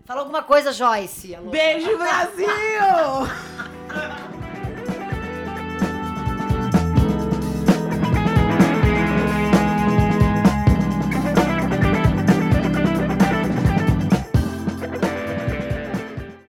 Fala alguma coisa, Joyce. Alô. Beijo, Brasil! <laughs>